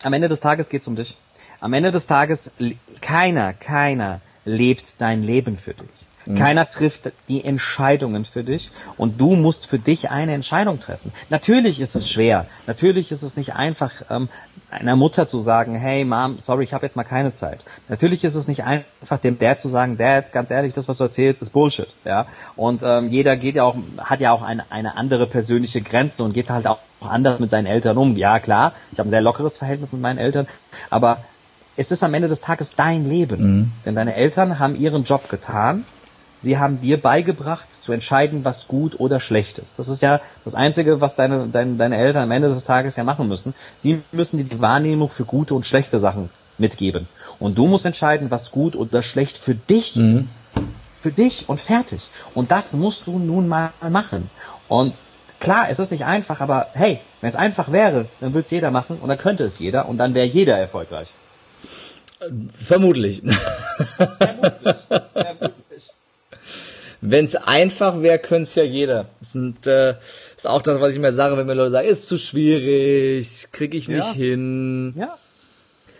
Am Ende des Tages geht's um dich. Am Ende des Tages keiner, keiner lebt dein Leben für dich. Mhm. Keiner trifft die Entscheidungen für dich und du musst für dich eine Entscheidung treffen. Natürlich ist es schwer. Natürlich ist es nicht einfach, ähm, einer Mutter zu sagen, hey Mom, sorry, ich habe jetzt mal keine Zeit. Natürlich ist es nicht einfach, dem Dad zu sagen, Dad, ganz ehrlich, das, was du erzählst, ist Bullshit. Ja. Und ähm, jeder geht ja auch, hat ja auch eine, eine andere persönliche Grenze und geht halt auch anders mit seinen Eltern um. Ja, klar, ich habe ein sehr lockeres Verhältnis mit meinen Eltern, aber es ist am Ende des Tages dein Leben. Mhm. Denn deine Eltern haben ihren Job getan sie haben dir beigebracht zu entscheiden, was gut oder schlecht ist. Das ist ja das Einzige, was deine, deine, deine Eltern am Ende des Tages ja machen müssen. Sie müssen dir die Wahrnehmung für gute und schlechte Sachen mitgeben. Und du musst entscheiden, was gut oder schlecht für dich mhm. ist. Für dich und fertig. Und das musst du nun mal machen. Und klar, es ist nicht einfach, aber hey, wenn es einfach wäre, dann würde es jeder machen und dann könnte es jeder und dann wäre jeder erfolgreich. Vermutlich. Vermutlich. Vermutlich. Wenn es einfach wäre, könnte es ja jeder. Das sind, äh, ist auch das, was ich mir sage, wenn mir Leute sagen, ist zu schwierig, kriege ich nicht ja. hin. Ja.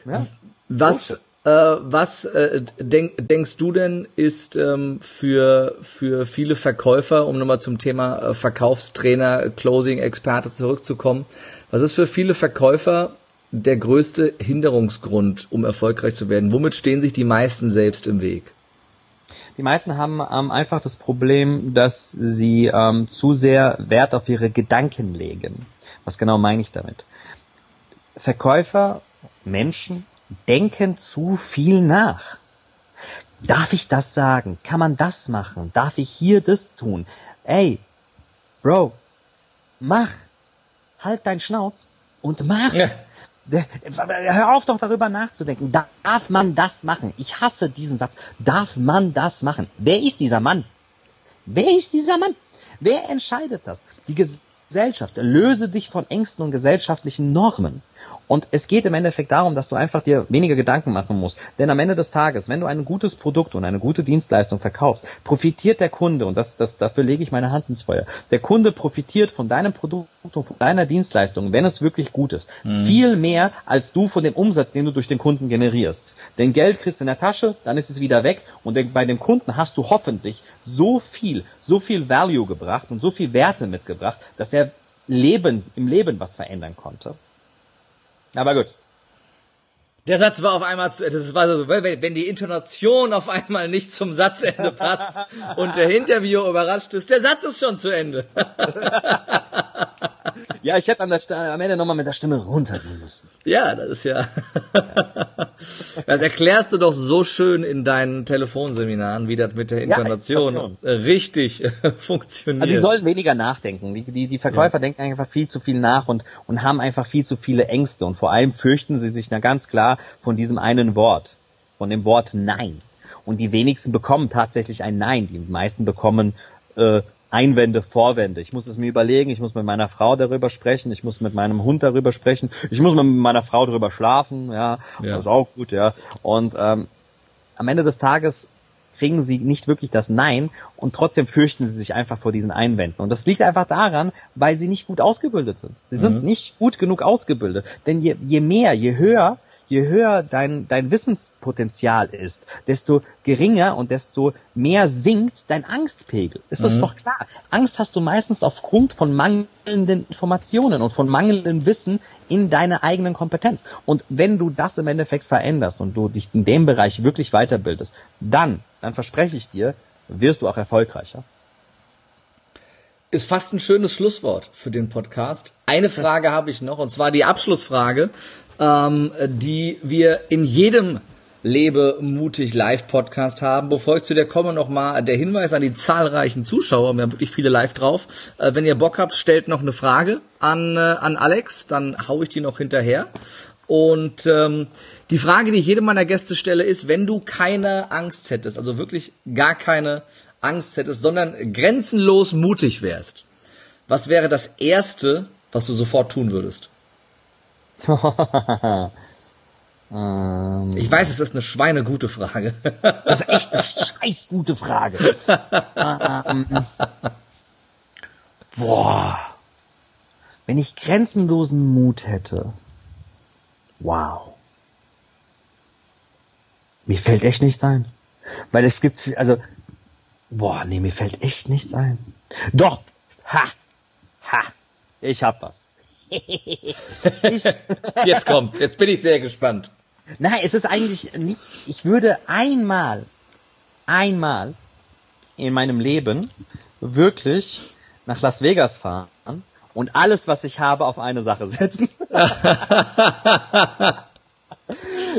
ja. Was, äh, was äh, denk, denkst du denn, ist ähm, für, für viele Verkäufer, um nochmal zum Thema äh, Verkaufstrainer, Closing-Experte zurückzukommen, was ist für viele Verkäufer der größte Hinderungsgrund, um erfolgreich zu werden? Womit stehen sich die meisten selbst im Weg? Die meisten haben ähm, einfach das Problem, dass sie ähm, zu sehr Wert auf ihre Gedanken legen. Was genau meine ich damit? Verkäufer, Menschen denken zu viel nach. Darf ich das sagen? Kann man das machen? Darf ich hier das tun? Ey, Bro, mach. Halt dein Schnauz und mach. Ja. Hör auf doch darüber nachzudenken. Darf man das machen? Ich hasse diesen Satz. Darf man das machen? Wer ist dieser Mann? Wer ist dieser Mann? Wer entscheidet das? Die Gesellschaft. Löse dich von Ängsten und gesellschaftlichen Normen. Und es geht im Endeffekt darum, dass du einfach dir weniger Gedanken machen musst. Denn am Ende des Tages, wenn du ein gutes Produkt und eine gute Dienstleistung verkaufst, profitiert der Kunde, und das, das, dafür lege ich meine Hand ins Feuer, der Kunde profitiert von deinem Produkt und von deiner Dienstleistung, wenn es wirklich gut ist. Mhm. Viel mehr als du von dem Umsatz, den du durch den Kunden generierst. Denn Geld kriegst du in der Tasche, dann ist es wieder weg und bei dem Kunden hast du hoffentlich so viel, so viel Value gebracht und so viel Werte mitgebracht, dass er Leben, im Leben was verändern konnte. Aber gut. Der Satz war auf einmal zu, das war so, wenn die Intonation auf einmal nicht zum Satzende passt und der Interviewer überrascht ist, der Satz ist schon zu Ende. Ja, ich hätte an der am Ende nochmal mit der Stimme runtergehen müssen. Ja, das ist ja. das erklärst du doch so schön in deinen Telefonseminaren, wie das mit der Intonation ja, richtig funktioniert. Also die sollen weniger nachdenken. Die, die, die Verkäufer ja. denken einfach viel zu viel nach und, und haben einfach viel zu viele Ängste. Und vor allem fürchten sie sich na ganz klar von diesem einen Wort, von dem Wort Nein. Und die wenigsten bekommen tatsächlich ein Nein. Die meisten bekommen äh, Einwände, Vorwände. Ich muss es mir überlegen, ich muss mit meiner Frau darüber sprechen, ich muss mit meinem Hund darüber sprechen, ich muss mit meiner Frau darüber schlafen, ja, ja. das ist auch gut, ja. Und ähm, am Ende des Tages kriegen sie nicht wirklich das Nein und trotzdem fürchten sie sich einfach vor diesen Einwänden. Und das liegt einfach daran, weil sie nicht gut ausgebildet sind. Sie sind mhm. nicht gut genug ausgebildet. Denn je, je mehr, je höher je höher dein, dein Wissenspotenzial ist, desto geringer und desto mehr sinkt dein Angstpegel. Ist mhm. das doch klar? Angst hast du meistens aufgrund von mangelnden Informationen und von mangelndem Wissen in deiner eigenen Kompetenz. Und wenn du das im Endeffekt veränderst und du dich in dem Bereich wirklich weiterbildest, dann, dann verspreche ich dir, wirst du auch erfolgreicher ist fast ein schönes Schlusswort für den Podcast. Eine Frage habe ich noch, und zwar die Abschlussfrage ähm, die wir in jedem Lebe mutig Live Podcast haben. Bevor ich zu der komme, nochmal der Hinweis an die zahlreichen Zuschauer. Wir haben wirklich viele live drauf. Äh, wenn ihr Bock habt, stellt noch eine Frage an, äh, an Alex, dann hau ich die noch hinterher. Und ähm, die Frage, die ich jedem meiner Gäste stelle, ist, wenn du keine Angst hättest, also wirklich gar keine Angst hättest, sondern grenzenlos mutig wärst, was wäre das Erste, was du sofort tun würdest? ähm, ich weiß, es ist eine schweinegute Frage. das ist echt eine scheiß gute Frage. ähm, boah. Wenn ich grenzenlosen Mut hätte. Wow. Mir fällt echt nichts ein. Weil es gibt, also, boah, nee, mir fällt echt nichts ein. Doch, ha, ha, ich hab was ich, jetzt kommt's, jetzt bin ich sehr gespannt. Nein, es ist eigentlich nicht, ich würde einmal, einmal in meinem Leben wirklich nach Las Vegas fahren und alles, was ich habe, auf eine Sache setzen.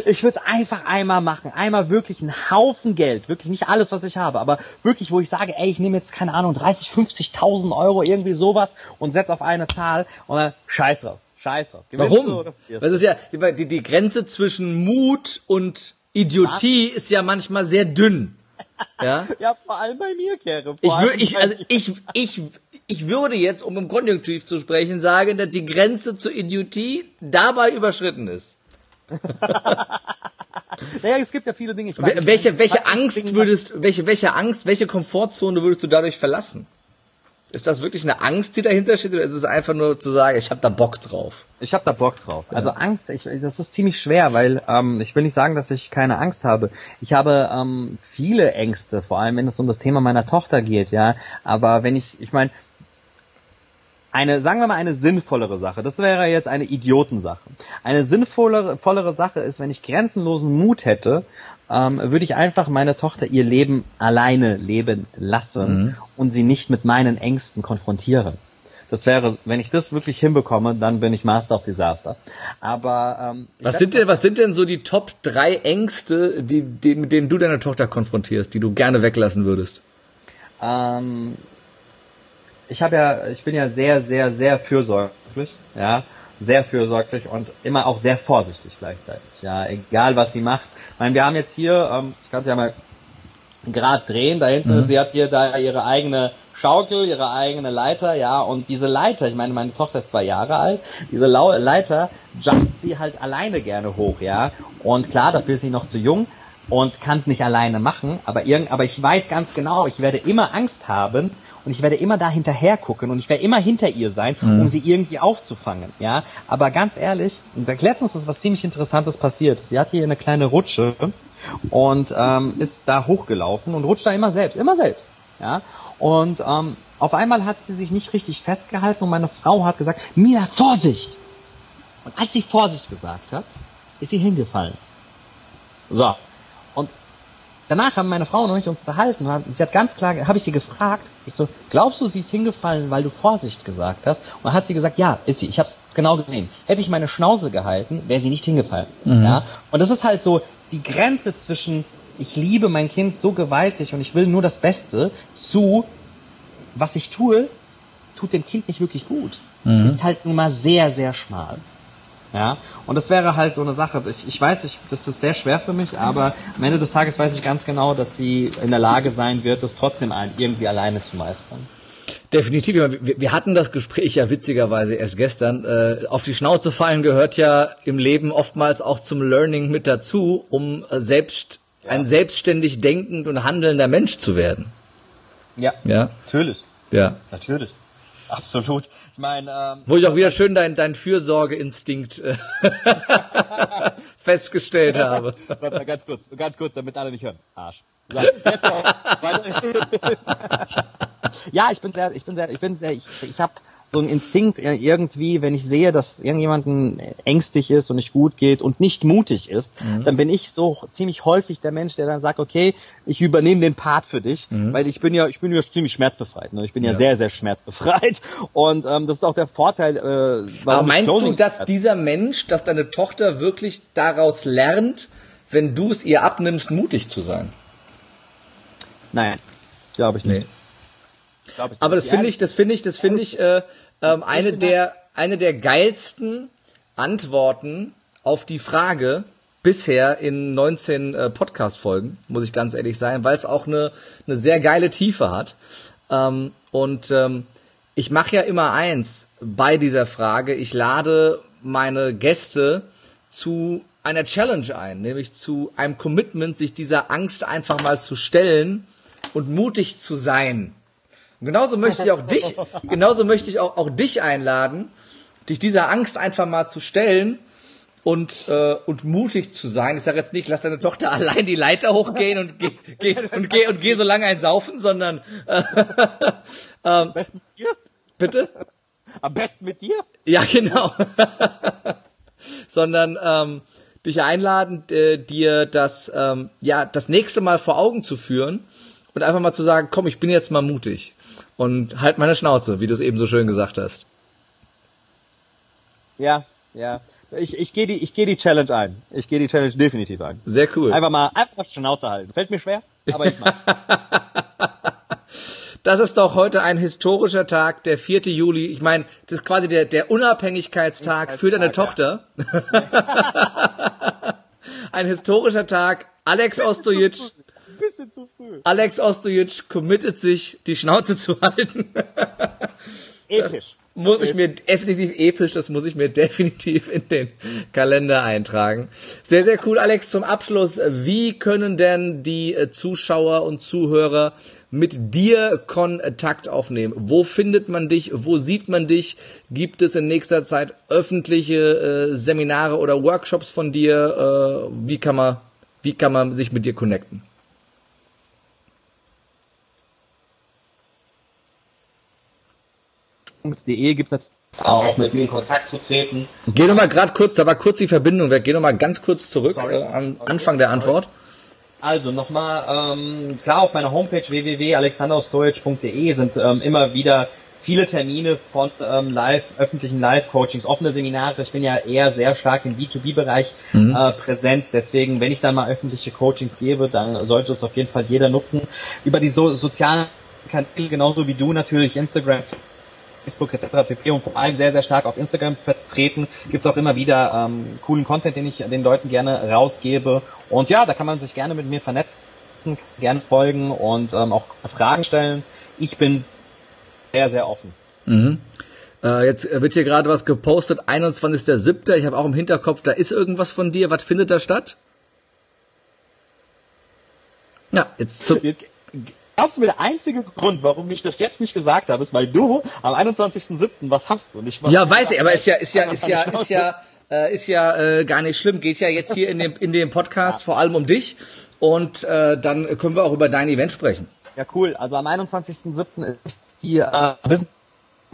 Ich würde es einfach einmal machen. Einmal wirklich einen Haufen Geld. Wirklich nicht alles, was ich habe, aber wirklich, wo ich sage, ey, ich nehme jetzt, keine Ahnung, 30, 50.000 Euro, irgendwie sowas und setz auf eine Zahl und dann scheiß drauf. Scheiß drauf. Warum? Das ist ja, die, die Grenze zwischen Mut und Idiotie was? ist ja manchmal sehr dünn. Ja, ja vor allem bei mir, Kere. Ich, würde, ich, also ich, ich, ich würde jetzt, um im Konjunktiv zu sprechen, sagen, dass die Grenze zur Idiotie dabei überschritten ist. naja, es gibt ja viele Dinge. Ich weiß, welche ich welche Angst würdest, welche, welche Angst, welche Komfortzone würdest du dadurch verlassen? Ist das wirklich eine Angst, die dahinter steht, oder ist es einfach nur zu sagen, ich habe da Bock drauf? Ich habe da Bock drauf. Also ja. Angst, ich, das ist ziemlich schwer, weil ähm, ich will nicht sagen, dass ich keine Angst habe. Ich habe ähm, viele Ängste, vor allem wenn es um das Thema meiner Tochter geht, ja. Aber wenn ich, ich meine, eine, sagen wir mal, eine sinnvollere Sache. Das wäre jetzt eine Idiotensache. Eine sinnvollere vollere Sache ist, wenn ich grenzenlosen Mut hätte, ähm, würde ich einfach meine Tochter ihr Leben alleine leben lassen mhm. und sie nicht mit meinen Ängsten konfrontieren. Das wäre, wenn ich das wirklich hinbekomme, dann bin ich Master of Disaster. Aber ähm, was sind denn, was sind denn so die Top drei Ängste, die, die, mit denen du deine Tochter konfrontierst, die du gerne weglassen würdest? Ähm, ich habe ja, ich bin ja sehr, sehr, sehr fürsorglich, ja, sehr fürsorglich und immer auch sehr vorsichtig gleichzeitig, ja, egal was sie macht. Ich meine, wir haben jetzt hier, ähm, ich kann es ja mal gerade drehen, da hinten, mhm. sie hat hier da ihre eigene Schaukel, ihre eigene Leiter, ja, und diese Leiter, ich meine, meine Tochter ist zwei Jahre alt, diese Leiter jumpt sie halt alleine gerne hoch, ja, und klar, dafür ist sie noch zu jung, und kann es nicht alleine machen, aber irgend, aber ich weiß ganz genau, ich werde immer Angst haben, und ich werde immer da hinterher gucken und ich werde immer hinter ihr sein, mhm. um sie irgendwie aufzufangen, ja. Aber ganz ehrlich, letztens ist was ziemlich Interessantes passiert. Sie hat hier eine kleine Rutsche und ähm, ist da hochgelaufen und rutscht da immer selbst, immer selbst, ja. Und ähm, auf einmal hat sie sich nicht richtig festgehalten und meine Frau hat gesagt, Mia, Vorsicht! Und als sie Vorsicht gesagt hat, ist sie hingefallen. So. Danach haben meine Frau und ich uns unterhalten und sie hat ganz klar, habe ich sie gefragt, ich so, glaubst du, sie ist hingefallen, weil du Vorsicht gesagt hast? Und dann hat sie gesagt, ja, ist sie. Ich habe es genau gesehen. Hätte ich meine Schnauze gehalten, wäre sie nicht hingefallen. Mhm. Ja? Und das ist halt so die Grenze zwischen ich liebe mein Kind so gewaltig und ich will nur das Beste zu was ich tue, tut dem Kind nicht wirklich gut. Mhm. Ist halt immer sehr, sehr schmal. Ja, und das wäre halt so eine Sache. Ich, ich weiß, ich, das ist sehr schwer für mich, aber am Ende des Tages weiß ich ganz genau, dass sie in der Lage sein wird, das trotzdem irgendwie alleine zu meistern. Definitiv. Wir, wir hatten das Gespräch ja witzigerweise erst gestern. Äh, auf die Schnauze fallen gehört ja im Leben oftmals auch zum Learning mit dazu, um äh, selbst ja. ein selbstständig denkend und handelnder Mensch zu werden. Ja. Ja. Natürlich. Ja. Natürlich. Absolut. Ich meine, ähm, wo ich auch wieder schön dein dein Fürsorgeinstinkt äh, festgestellt habe. ganz kurz, ganz kurz, damit alle nicht hören. Arsch. So, jetzt ja, ich bin sehr, ich bin sehr, ich bin sehr, ich, ich habe so ein Instinkt irgendwie, wenn ich sehe, dass irgendjemanden ängstlich ist und nicht gut geht und nicht mutig ist, mhm. dann bin ich so ziemlich häufig der Mensch, der dann sagt, okay, ich übernehme den Part für dich, mhm. weil ich bin ja, ich bin ja ziemlich schmerzbefreit. Ne? Ich bin ja, ja sehr, sehr schmerzbefreit und ähm, das ist auch der Vorteil. Äh, Aber meinst du, dass hat. dieser Mensch, dass deine Tochter wirklich daraus lernt, wenn du es ihr abnimmst, mutig zu sein? Nein, glaube ich nicht. Nee. Ich Aber das finde ich, das finde ich, das finde ich äh, ähm, eine der eine der geilsten Antworten auf die Frage bisher in 19 äh, Podcast-Folgen, muss ich ganz ehrlich sein, weil es auch eine, eine sehr geile Tiefe hat. Ähm, und ähm, ich mache ja immer eins bei dieser Frage. Ich lade meine Gäste zu einer Challenge ein, nämlich zu einem Commitment, sich dieser Angst einfach mal zu stellen und mutig zu sein. Und genauso möchte ich auch dich, genauso möchte ich auch, auch dich einladen, dich dieser Angst einfach mal zu stellen und äh, und mutig zu sein. Ich sage jetzt nicht, lass deine Tochter allein die Leiter hochgehen und geh, geh und geh und geh so lange ein saufen, sondern äh, Am besten mit dir? Bitte? Am besten mit dir? Ja, genau. sondern ähm, dich einladen, äh, dir das ähm, ja das nächste Mal vor Augen zu führen und einfach mal zu sagen, komm, ich bin jetzt mal mutig und halt meine Schnauze, wie du es eben so schön gesagt hast. Ja, ja. Ich, ich gehe die, ich gehe die Challenge ein. Ich gehe die Challenge definitiv ein. Sehr cool. Einfach mal, einfach Schnauze halten. Fällt mir schwer, aber ich mach. Das ist doch heute ein historischer Tag, der 4. Juli. Ich meine, das ist quasi der, der Unabhängigkeitstag für deine Tochter. ein historischer Tag. Alex Ostojic bisschen zu früh. Alex Ostojic committet sich, die Schnauze zu halten. Episch. Das muss ich mir definitiv episch, das muss ich mir definitiv in den Kalender eintragen. Sehr, sehr cool, Alex. Zum Abschluss, wie können denn die äh, Zuschauer und Zuhörer mit dir Kontakt aufnehmen? Wo findet man dich? Wo sieht man dich? Gibt es in nächster Zeit öffentliche äh, Seminare oder Workshops von dir? Äh, wie kann man, wie kann man sich mit dir connecten? www.de gibt es natürlich auch mit mir in Kontakt zu treten. Geh nochmal gerade kurz, da war kurz die Verbindung weg, geh nochmal ganz kurz zurück äh, an okay. Anfang der Antwort. Also nochmal, ähm, klar auf meiner Homepage www.alexanderostorage.de sind ähm, immer wieder viele Termine von ähm, live, öffentlichen Live-Coachings, offene Seminare. Ich bin ja eher sehr stark im B2B-Bereich mhm. äh, präsent. Deswegen, wenn ich dann mal öffentliche Coachings gebe, dann sollte es auf jeden Fall jeder nutzen. Über die so sozialen Kanäle, genauso wie du natürlich, Instagram, Facebook etc. pp. und vor allem sehr, sehr stark auf Instagram vertreten. Gibt's auch immer wieder ähm, coolen Content, den ich den Leuten gerne rausgebe. Und ja, da kann man sich gerne mit mir vernetzen, gerne folgen und ähm, auch Fragen stellen. Ich bin sehr, sehr offen. Mhm. Äh, jetzt wird hier gerade was gepostet, 21.07. Ich habe auch im Hinterkopf, da ist irgendwas von dir. Was findet da statt? Ja, jetzt zu Glaubst du mir, der einzige Grund, warum ich das jetzt nicht gesagt habe, ist, weil du am 21.07. was hast und ich Ja, weiß ich, aber ist ja, ist ja, ist ja, ist ja, äh, ist ja äh, gar nicht schlimm. Geht ja jetzt hier in dem, in dem Podcast ja. vor allem um dich und äh, dann können wir auch über dein Event sprechen. Ja, cool. Also am 21.07. ist die äh, Business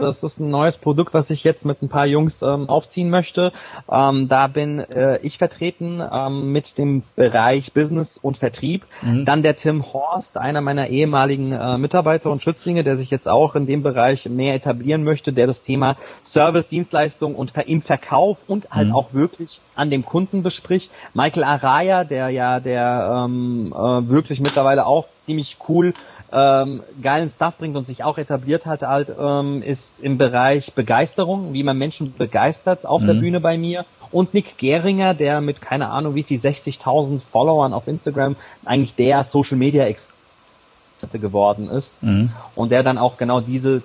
das ist ein neues Produkt, was ich jetzt mit ein paar Jungs ähm, aufziehen möchte. Ähm, da bin äh, ich vertreten ähm, mit dem Bereich Business und Vertrieb. Mhm. Dann der Tim Horst, einer meiner ehemaligen äh, Mitarbeiter und Schützlinge, der sich jetzt auch in dem Bereich mehr etablieren möchte, der das Thema Service, Dienstleistung und im Verkauf und halt mhm. auch wirklich an dem Kunden bespricht. Michael Araya, der ja der ähm, äh, wirklich mittlerweile auch ziemlich cool ähm, geilen Stuff bringt und sich auch etabliert hat, halt, ähm, ist im Bereich Begeisterung, wie man Menschen begeistert auf mhm. der Bühne bei mir. Und Nick Geringer, der mit keine Ahnung wie viel 60.000 Followern auf Instagram eigentlich der Social Media Experte geworden ist. Mhm. Und der dann auch genau diese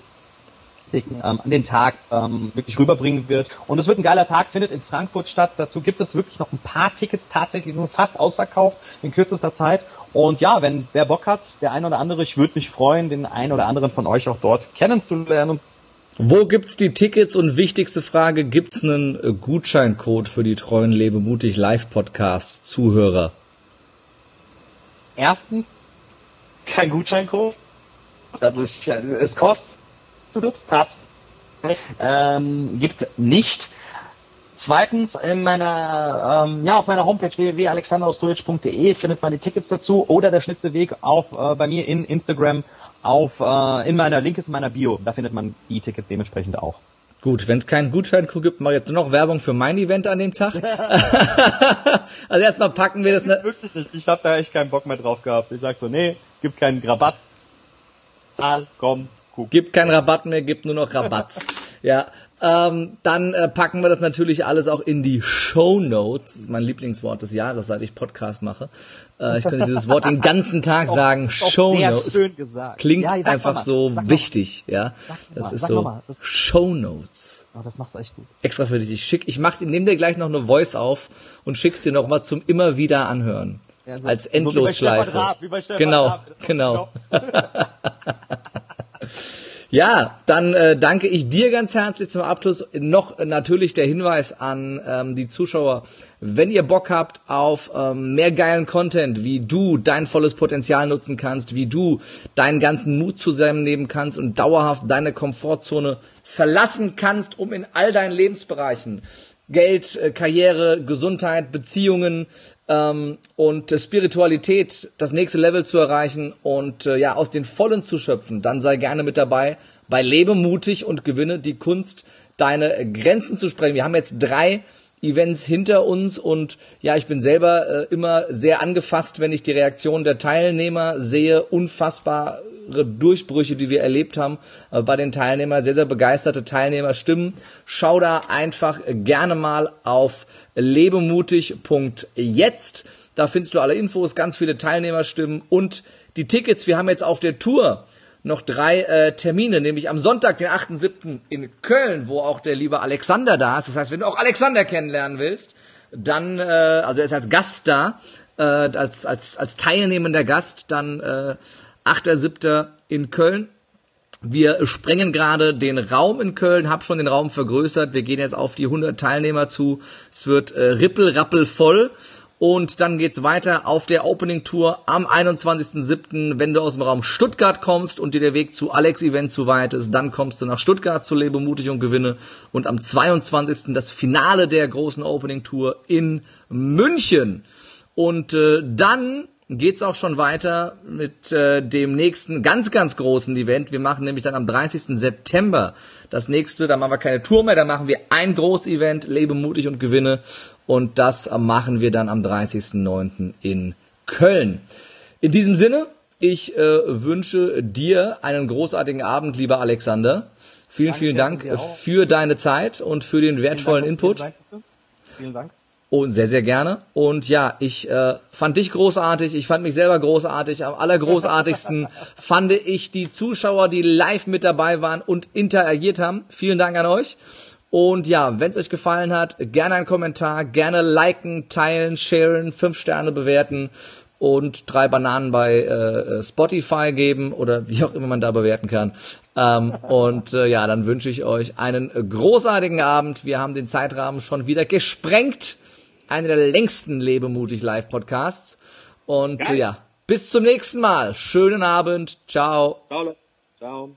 Statistiken ähm, an den Tag ähm, wirklich rüberbringen wird. Und es wird ein geiler Tag, findet in Frankfurt statt. Dazu gibt es wirklich noch ein paar Tickets tatsächlich, die sind fast ausverkauft in kürzester Zeit. Und ja, wenn wer Bock hat, der ein oder andere, ich würde mich freuen, den einen oder anderen von euch auch dort kennenzulernen. Wo gibt's die Tickets und wichtigste Frage, gibt's einen äh, Gutscheincode für die treuen Lebemutig Live Podcast Zuhörer? Erstens kein Gutscheincode. Also es, es kostet tatsächlich ähm, gibt nicht. Zweitens, in meiner, ähm, ja, auf meiner Homepage www.alexanderausdeutsche.de findet man die Tickets dazu oder der schnellste Weg auf äh, bei mir in Instagram auf äh, in meiner Link ist in meiner Bio. Da findet man die Tickets dementsprechend auch. Gut, wenn es keinen Gutscheincode gibt, mache ich jetzt noch Werbung für mein Event an dem Tag. also erstmal packen wir das. Ne wirklich nicht. Ich habe da echt keinen Bock mehr drauf gehabt. Ich sag so, nee, gibt keinen Rabatt. Zahl, komm, guck. Gibt keinen Rabatt mehr, gibt nur noch Rabatt. ja, ähm, dann äh, packen wir das natürlich alles auch in die Show Notes. Mein Lieblingswort des Jahres, seit ich Podcast mache. Äh, ich könnte dieses Wort den ganzen Tag sagen. Show Notes. Schön gesagt. Klingt ja, einfach so wichtig, ja. Das ist so Show Notes. Oh, das machst du echt gut. Extra für dich. Ich schick, ich mach, nehme dir gleich noch eine Voice auf und schick's dir noch mal zum immer wieder anhören. Ja, so, als Endlosschleife. So wie bei Raab, wie bei genau, Raab. genau. Ja, dann äh, danke ich dir ganz herzlich zum Abschluss. Noch äh, natürlich der Hinweis an ähm, die Zuschauer, wenn ihr Bock habt auf ähm, mehr geilen Content, wie du dein volles Potenzial nutzen kannst, wie du deinen ganzen Mut zusammennehmen kannst und dauerhaft deine Komfortzone verlassen kannst, um in all deinen Lebensbereichen Geld, äh, Karriere, Gesundheit, Beziehungen, ähm, und Spiritualität das nächste Level zu erreichen und äh, ja aus den Vollen zu schöpfen, dann sei gerne mit dabei bei Lebe mutig und gewinne die Kunst, deine Grenzen zu sprengen. Wir haben jetzt drei Events hinter uns und ja, ich bin selber äh, immer sehr angefasst, wenn ich die Reaktion der Teilnehmer sehe. Unfassbare Durchbrüche, die wir erlebt haben äh, bei den Teilnehmern. Sehr, sehr begeisterte Teilnehmerstimmen. Schau da einfach gerne mal auf lebemutig.jetzt. Da findest du alle Infos, ganz viele Teilnehmerstimmen und die Tickets. Wir haben jetzt auf der Tour noch drei äh, Termine, nämlich am Sonntag, den 8.7. in Köln, wo auch der liebe Alexander da ist. Das heißt, wenn du auch Alexander kennenlernen willst, dann, äh, also er ist als Gast da, äh, als, als, als teilnehmender Gast, dann äh, 8.7. in Köln. Wir sprengen gerade den Raum in Köln, hab schon den Raum vergrößert. Wir gehen jetzt auf die 100 Teilnehmer zu. Es wird äh, rippel, voll. Und dann geht's weiter auf der Opening Tour am 21.07. Wenn du aus dem Raum Stuttgart kommst und dir der Weg zu Alex Event zu weit ist, dann kommst du nach Stuttgart zu Lebe mutig und gewinne. Und am 22. das Finale der großen Opening Tour in München. Und äh, dann geht's auch schon weiter mit äh, dem nächsten ganz, ganz großen Event. Wir machen nämlich dann am 30. September das nächste, da machen wir keine Tour mehr, da machen wir ein Groß-Event, lebe mutig und gewinne. Und das machen wir dann am 30.09. in Köln. In diesem Sinne, ich äh, wünsche dir einen großartigen Abend, lieber Alexander. Vielen, Danke, vielen Dank für deine Zeit und für den wertvollen Dank, Input. Vielen Dank. Und sehr, sehr gerne. Und ja, ich äh, fand dich großartig, ich fand mich selber großartig. Am allergroßartigsten fand ich die Zuschauer, die live mit dabei waren und interagiert haben. Vielen Dank an euch. Und ja, wenn es euch gefallen hat, gerne einen Kommentar, gerne liken, teilen, sharen, fünf Sterne bewerten und drei Bananen bei äh, Spotify geben oder wie auch immer man da bewerten kann. Ähm, und äh, ja, dann wünsche ich euch einen großartigen Abend. Wir haben den Zeitrahmen schon wieder gesprengt einer der längsten Lebemutig Live Podcasts. Und äh, ja, bis zum nächsten Mal. Schönen Abend. Ciao. Ciao. Ciao.